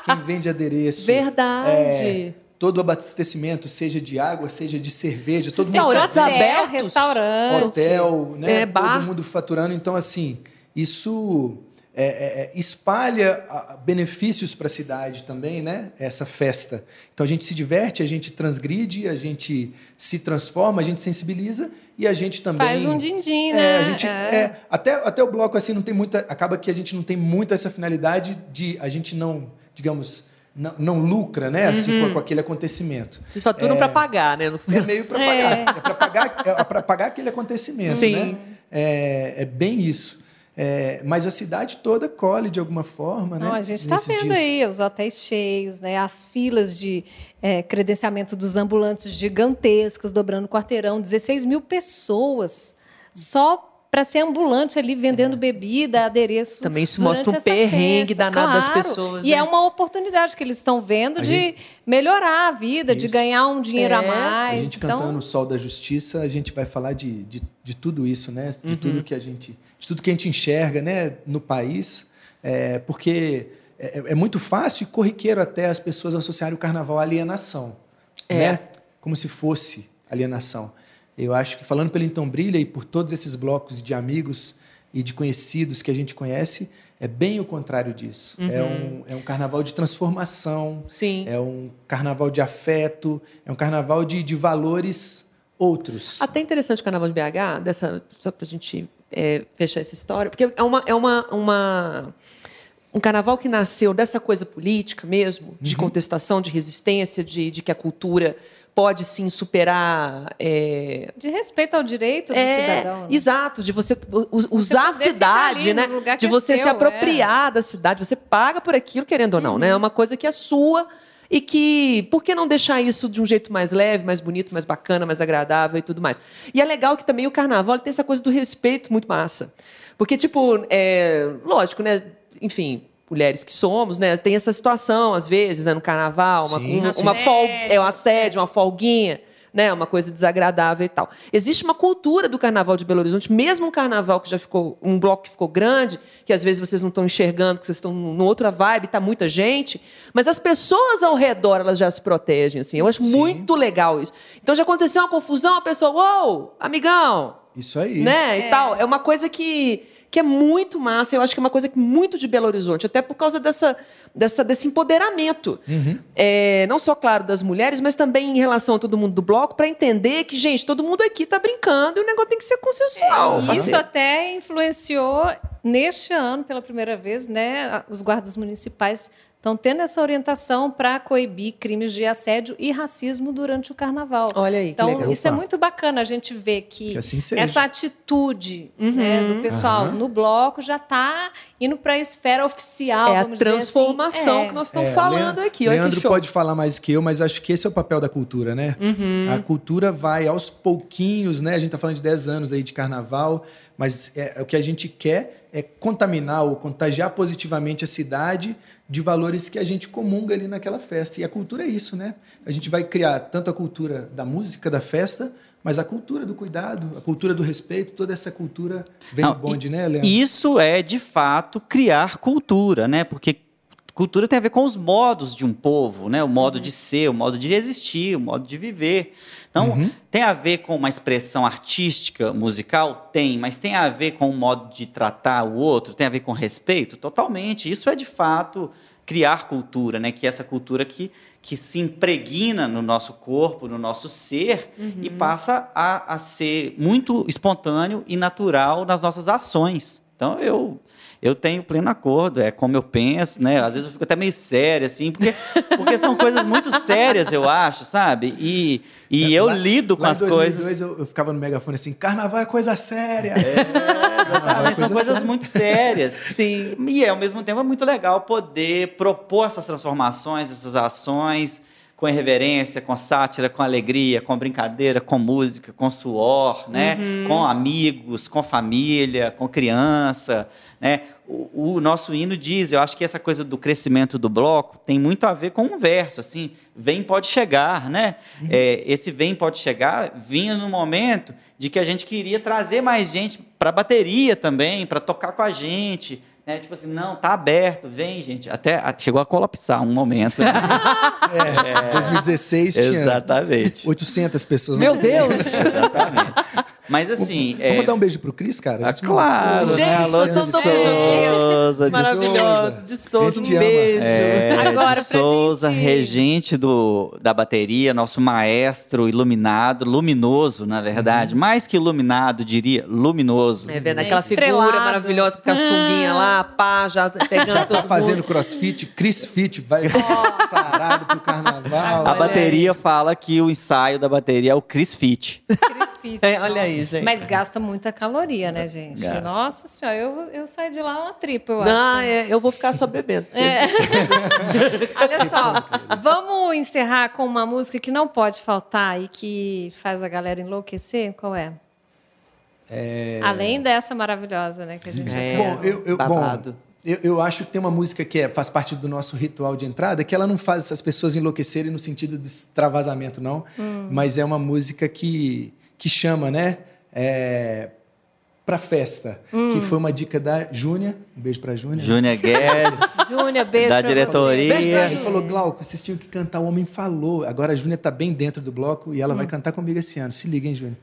quem vende adereço. Verdade. todo o abastecimento, seja de água, seja de cerveja, todo mundo Restaurantes abertos. restaurante. hotel, né? É, bar. Todo mundo faturando. Então, assim, isso é, é, é, espalha benefícios para a cidade também, né? Essa festa. Então, a gente se diverte, a gente transgride, a gente se transforma, a gente sensibiliza e a gente também Faz um din-din, é, né? a gente, é, até, até o bloco assim não tem muita. Acaba que a gente não tem muito essa finalidade de a gente não, digamos, não, não lucra, né? Assim, Uhum. com, com aquele acontecimento. Vocês faturam para pagar, né? É meio para pagar. É, para pagar, é para pagar aquele acontecimento, Sim. né? É, é bem isso. É, mas a cidade toda colhe de alguma forma, né? Não, a gente está vendo dias. aí os hotéis cheios, né? as filas de é, credenciamento dos ambulantes gigantescas, dobrando o quarteirão, 16 mil pessoas só para ser ambulante ali vendendo bebida, adereço. Também isso durante mostra um essa perrengue festa. danado das Claro. pessoas, E né? é uma oportunidade que eles estão vendo A de gente- melhorar a vida, de Isso. ganhar um dinheiro a É, mais. A gente então, cantando o Sol da Justiça, a gente vai falar de, de, de tudo isso, né? Uhum. De tudo que a gente, de tudo que a gente enxerga, né? No país, é, porque é, é muito fácil e corriqueiro até as pessoas associarem o Carnaval à alienação, É. né? Como se fosse alienação. Eu acho que falando pelo Então Brilha e por todos esses blocos de amigos e de conhecidos que a gente conhece, é bem o contrário disso. É, um, é um carnaval de transformação, Sim. é um carnaval de afeto, é um carnaval de, de valores outros. Até interessante o Carnaval de BH, dessa, só para a gente é, fechar essa história, porque é, uma, é uma, uma- um carnaval que nasceu dessa coisa política mesmo, de contestação, de resistência, de, de que a cultura pode sim superar. é, de respeito ao direito do é, cidadão. né? exato, de você usar a poder ficar cidade, ali né? De é você se seu, é. apropriar da cidade. Você paga por aquilo, querendo ou não, né? É uma coisa que é sua. e que por que não deixar isso de um jeito mais leve, mais bonito, mais bacana, mais agradável e tudo mais. E é legal que também o carnaval tem essa coisa do respeito muito massa. Porque, tipo, é, lógico, né? Enfim, mulheres que somos, né? Tem essa situação, às vezes, né, no carnaval, uma, Sim, uma, sim. uma folga, é um assédio, uma folguinha, né? Uma coisa desagradável e tal. Existe uma cultura do carnaval de Belo Horizonte, mesmo um carnaval que já ficou, um bloco que ficou grande, que às vezes vocês não estão enxergando, que vocês estão numa outra vibe, tá muita gente, mas as pessoas ao redor, elas já se protegem, assim. Eu acho Sim. muito legal isso. Então já aconteceu uma confusão, a pessoa, uou, amigão, Isso aí. né? E tal. É uma coisa que, que é muito massa. Eu acho que é uma coisa que muito de Belo Horizonte, até por causa dessa, dessa, desse empoderamento. É, não só, claro, das mulheres, mas também em relação a todo mundo do bloco, para entender que, gente, todo mundo aqui tá brincando e o negócio tem que ser consensual. E parceiro. Isso até influenciou neste ano, pela primeira vez, né? Os guardas municipais estão tendo essa orientação para coibir crimes de assédio e racismo durante o carnaval. Olha aí, que Então, legal. isso é Opa. muito bacana a gente ver que, Que assim essa atitude né, do pessoal Aham. no bloco já está indo para a esfera oficial. É a assim. transformação É. que nós estamos É, falando Leandro- aqui. Olha Leandro que show. pode falar mais que eu, mas acho que esse é o papel da cultura, né? Uhum. A cultura vai aos pouquinhos, né? A gente está falando de 10 anos aí de carnaval, mas é, o que a gente quer é contaminar ou contagiar positivamente a cidade de valores que a gente comunga ali naquela festa. E a cultura é isso, né? A gente vai criar tanto a cultura da música, da festa, mas a cultura do cuidado, a cultura do respeito, toda essa cultura vem Não, do bonde, e- né, Leandro? Isso é, de fato, criar cultura, né? Porque cultura tem a ver com os modos de um povo, né? O modo de ser, o modo de existir, o modo de viver. Então, Uhum. tem a ver com uma expressão artística, musical? Tem, mas tem a ver com o modo de tratar o outro? Tem a ver com respeito? Totalmente. Isso é, de fato, criar cultura, né? Que é essa cultura que, que se impregna no nosso corpo, no nosso ser e passa a, a ser muito espontâneo e natural nas nossas ações. Então, eu... Eu tenho pleno acordo, é como eu penso, né? Às vezes eu fico até meio sério, assim, porque, porque são coisas muito sérias, eu acho, sabe? E, e eu Lá- lido com lá em as 2002, coisas. Eu, eu ficava no megafone assim, carnaval é coisa séria. Ah, mas são coisa coisas séria. muito sérias. Sim. E, ao mesmo tempo, é muito legal poder propor essas transformações, essas ações, com irreverência, com sátira, com alegria, com brincadeira, com música, com suor, né? Com amigos, com família, com criança, né? O, o nosso hino diz, eu acho que essa coisa do crescimento do bloco tem muito a ver com um verso, assim, vem pode chegar, né? É, esse vem pode chegar vinha no momento de que a gente queria trazer mais gente para a bateria também, para tocar com a gente, né? Tipo assim, não, tá aberto, vem, gente. Até chegou a colapsar um momento. É, 2016 tinha Exatamente. 800 pessoas. Meu Deus! Exatamente. Mas assim, é, Vamos dar um beijo pro Cris, cara? ah, claro, Gente, né? Alô, de Souza, de Maravilhoso. De Souza, um beijo. É, Agora, de Souza, gente- regente do, da bateria, nosso maestro iluminado, luminoso, na verdade. Mais que iluminado, diria luminoso. É, vendo É aquela estrelado. figura maravilhosa com a sunguinha lá, pá, já pegando Já tá fazendo mundo. crossfit, Cris Fit, vai sarado pro carnaval. A bateria fala que o ensaio da bateria é o Chris Fit. Chris Pitt, É, olha aí, gente. Mas gasta muita caloria, né, gente? Gasta. Nossa senhora, eu, eu saio de lá uma tripa, eu Não, acho. é, eu vou ficar só bebendo. É. Olha só, vamos encerrar com uma música que não pode faltar e que faz a galera enlouquecer? Qual é? Além dessa maravilhosa, né? Que a gente É. já Bom, eu, eu, bom eu, eu acho que tem uma música que é- faz parte do nosso ritual de entrada, que ela não faz essas pessoas enlouquecerem no sentido de extravasamento, não. Mas é uma música que, que chama, né? É, pra festa. Que foi uma dica da Júnia. Um beijo pra Júnia. Júnior Guedes. Júnior, beijo Da pra diretoria. Beijo pra Ele falou, Glauco, vocês tinham que cantar O Homem Falou. Agora a Júnia tá bem dentro do bloco e ela vai cantar comigo esse ano. Se liga, hein, Júnia?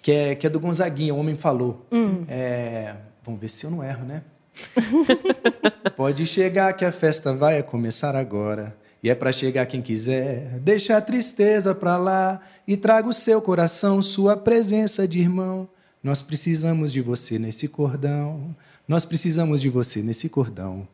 Que é, que é do Gonzaguinha, O Homem Falou. É, vamos ver se eu não erro, né? Pode chegar que a festa vai começar agora. E é pra chegar quem quiser. Deixa a tristeza pra lá e traga o seu coração, sua presença de irmão. Nós precisamos de você nesse cordão. Nós precisamos de você nesse cordão.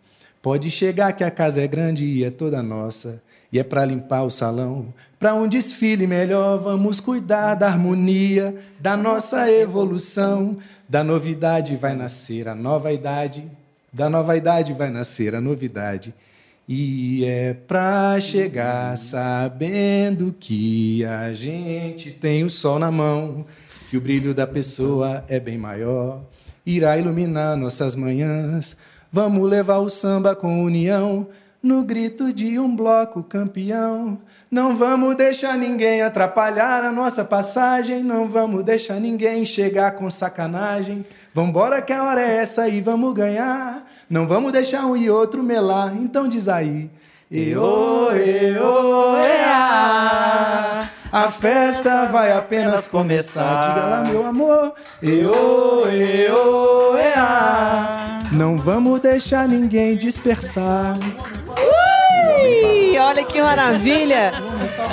Pode chegar que a casa é grande e é toda nossa. E é para limpar o salão. Para um desfile melhor, vamos cuidar da harmonia, da nossa evolução. Da novidade vai nascer a nova idade. Da nova idade vai nascer a novidade. E é pra chegar sabendo que a gente tem o sol na mão, que o brilho da pessoa é bem maior, irá iluminar nossas manhãs. Vamos levar o samba com união, no grito de um bloco campeão. Não vamos deixar ninguém atrapalhar a nossa passagem, não vamos deixar ninguém chegar com sacanagem. Vambora que a hora é essa e vamos ganhar. Não vamos deixar um e outro melar, então diz aí. Eo, eo, ea. A festa vai apenas começar. Diga lá, meu amor. Eo, eo, ea. Não vamos deixar ninguém dispersar. Olha que maravilha!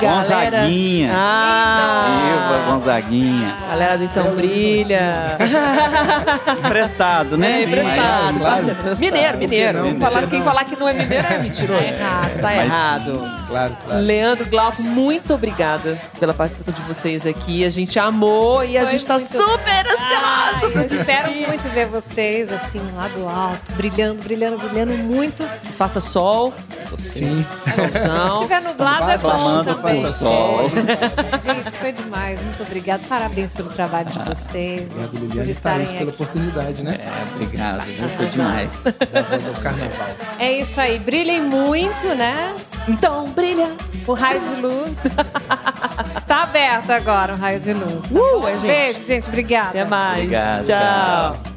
Galera... Gonzaguinha. Ah! Viva Gonzaguinha. Galera do Então Brilha. Emprestado, né? É, emprestado. Mas- emprestado. Mineiro, mineiro. Não? Falar, que quem não? falar que não é mineiro é mentiroso. Tá errado, tá Mas- errado. Claro, claro. Leandro Glauco, muito obrigada pela participação de vocês aqui. A gente amou e a gente tá muito- super Ai, ansioso. eu espero muito ver vocês assim lá do alto, brilhando, brilhando, brilhando muito. Faça sol, Sim. Se solzão. estiver nublado é bom também. sol. Gente, foi demais. Muito obrigada. Parabéns pelo trabalho de vocês. Obrigado, por Liliane estarem Thaís, pela aqui. oportunidade, né? É, obrigado, viu? Foi demais. Voz ao carnaval. É isso aí. Brilhem muito, né? Então, brilha. O raio de luz está aberto agora, o raio de luz. tá Uh, é, gente. Beijo, gente. Obrigada. Até mais. Obrigado, tchau. tchau.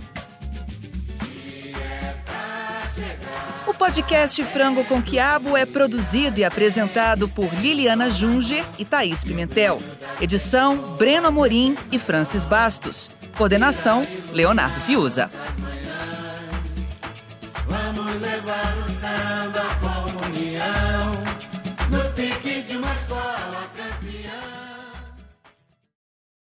O podcast Frango com Quiabo é produzido e apresentado por Liliana Junger e Thaís Pimentel. Edição Breno Amorim e Francis Bastos. Coordenação Leonardo Fiuza.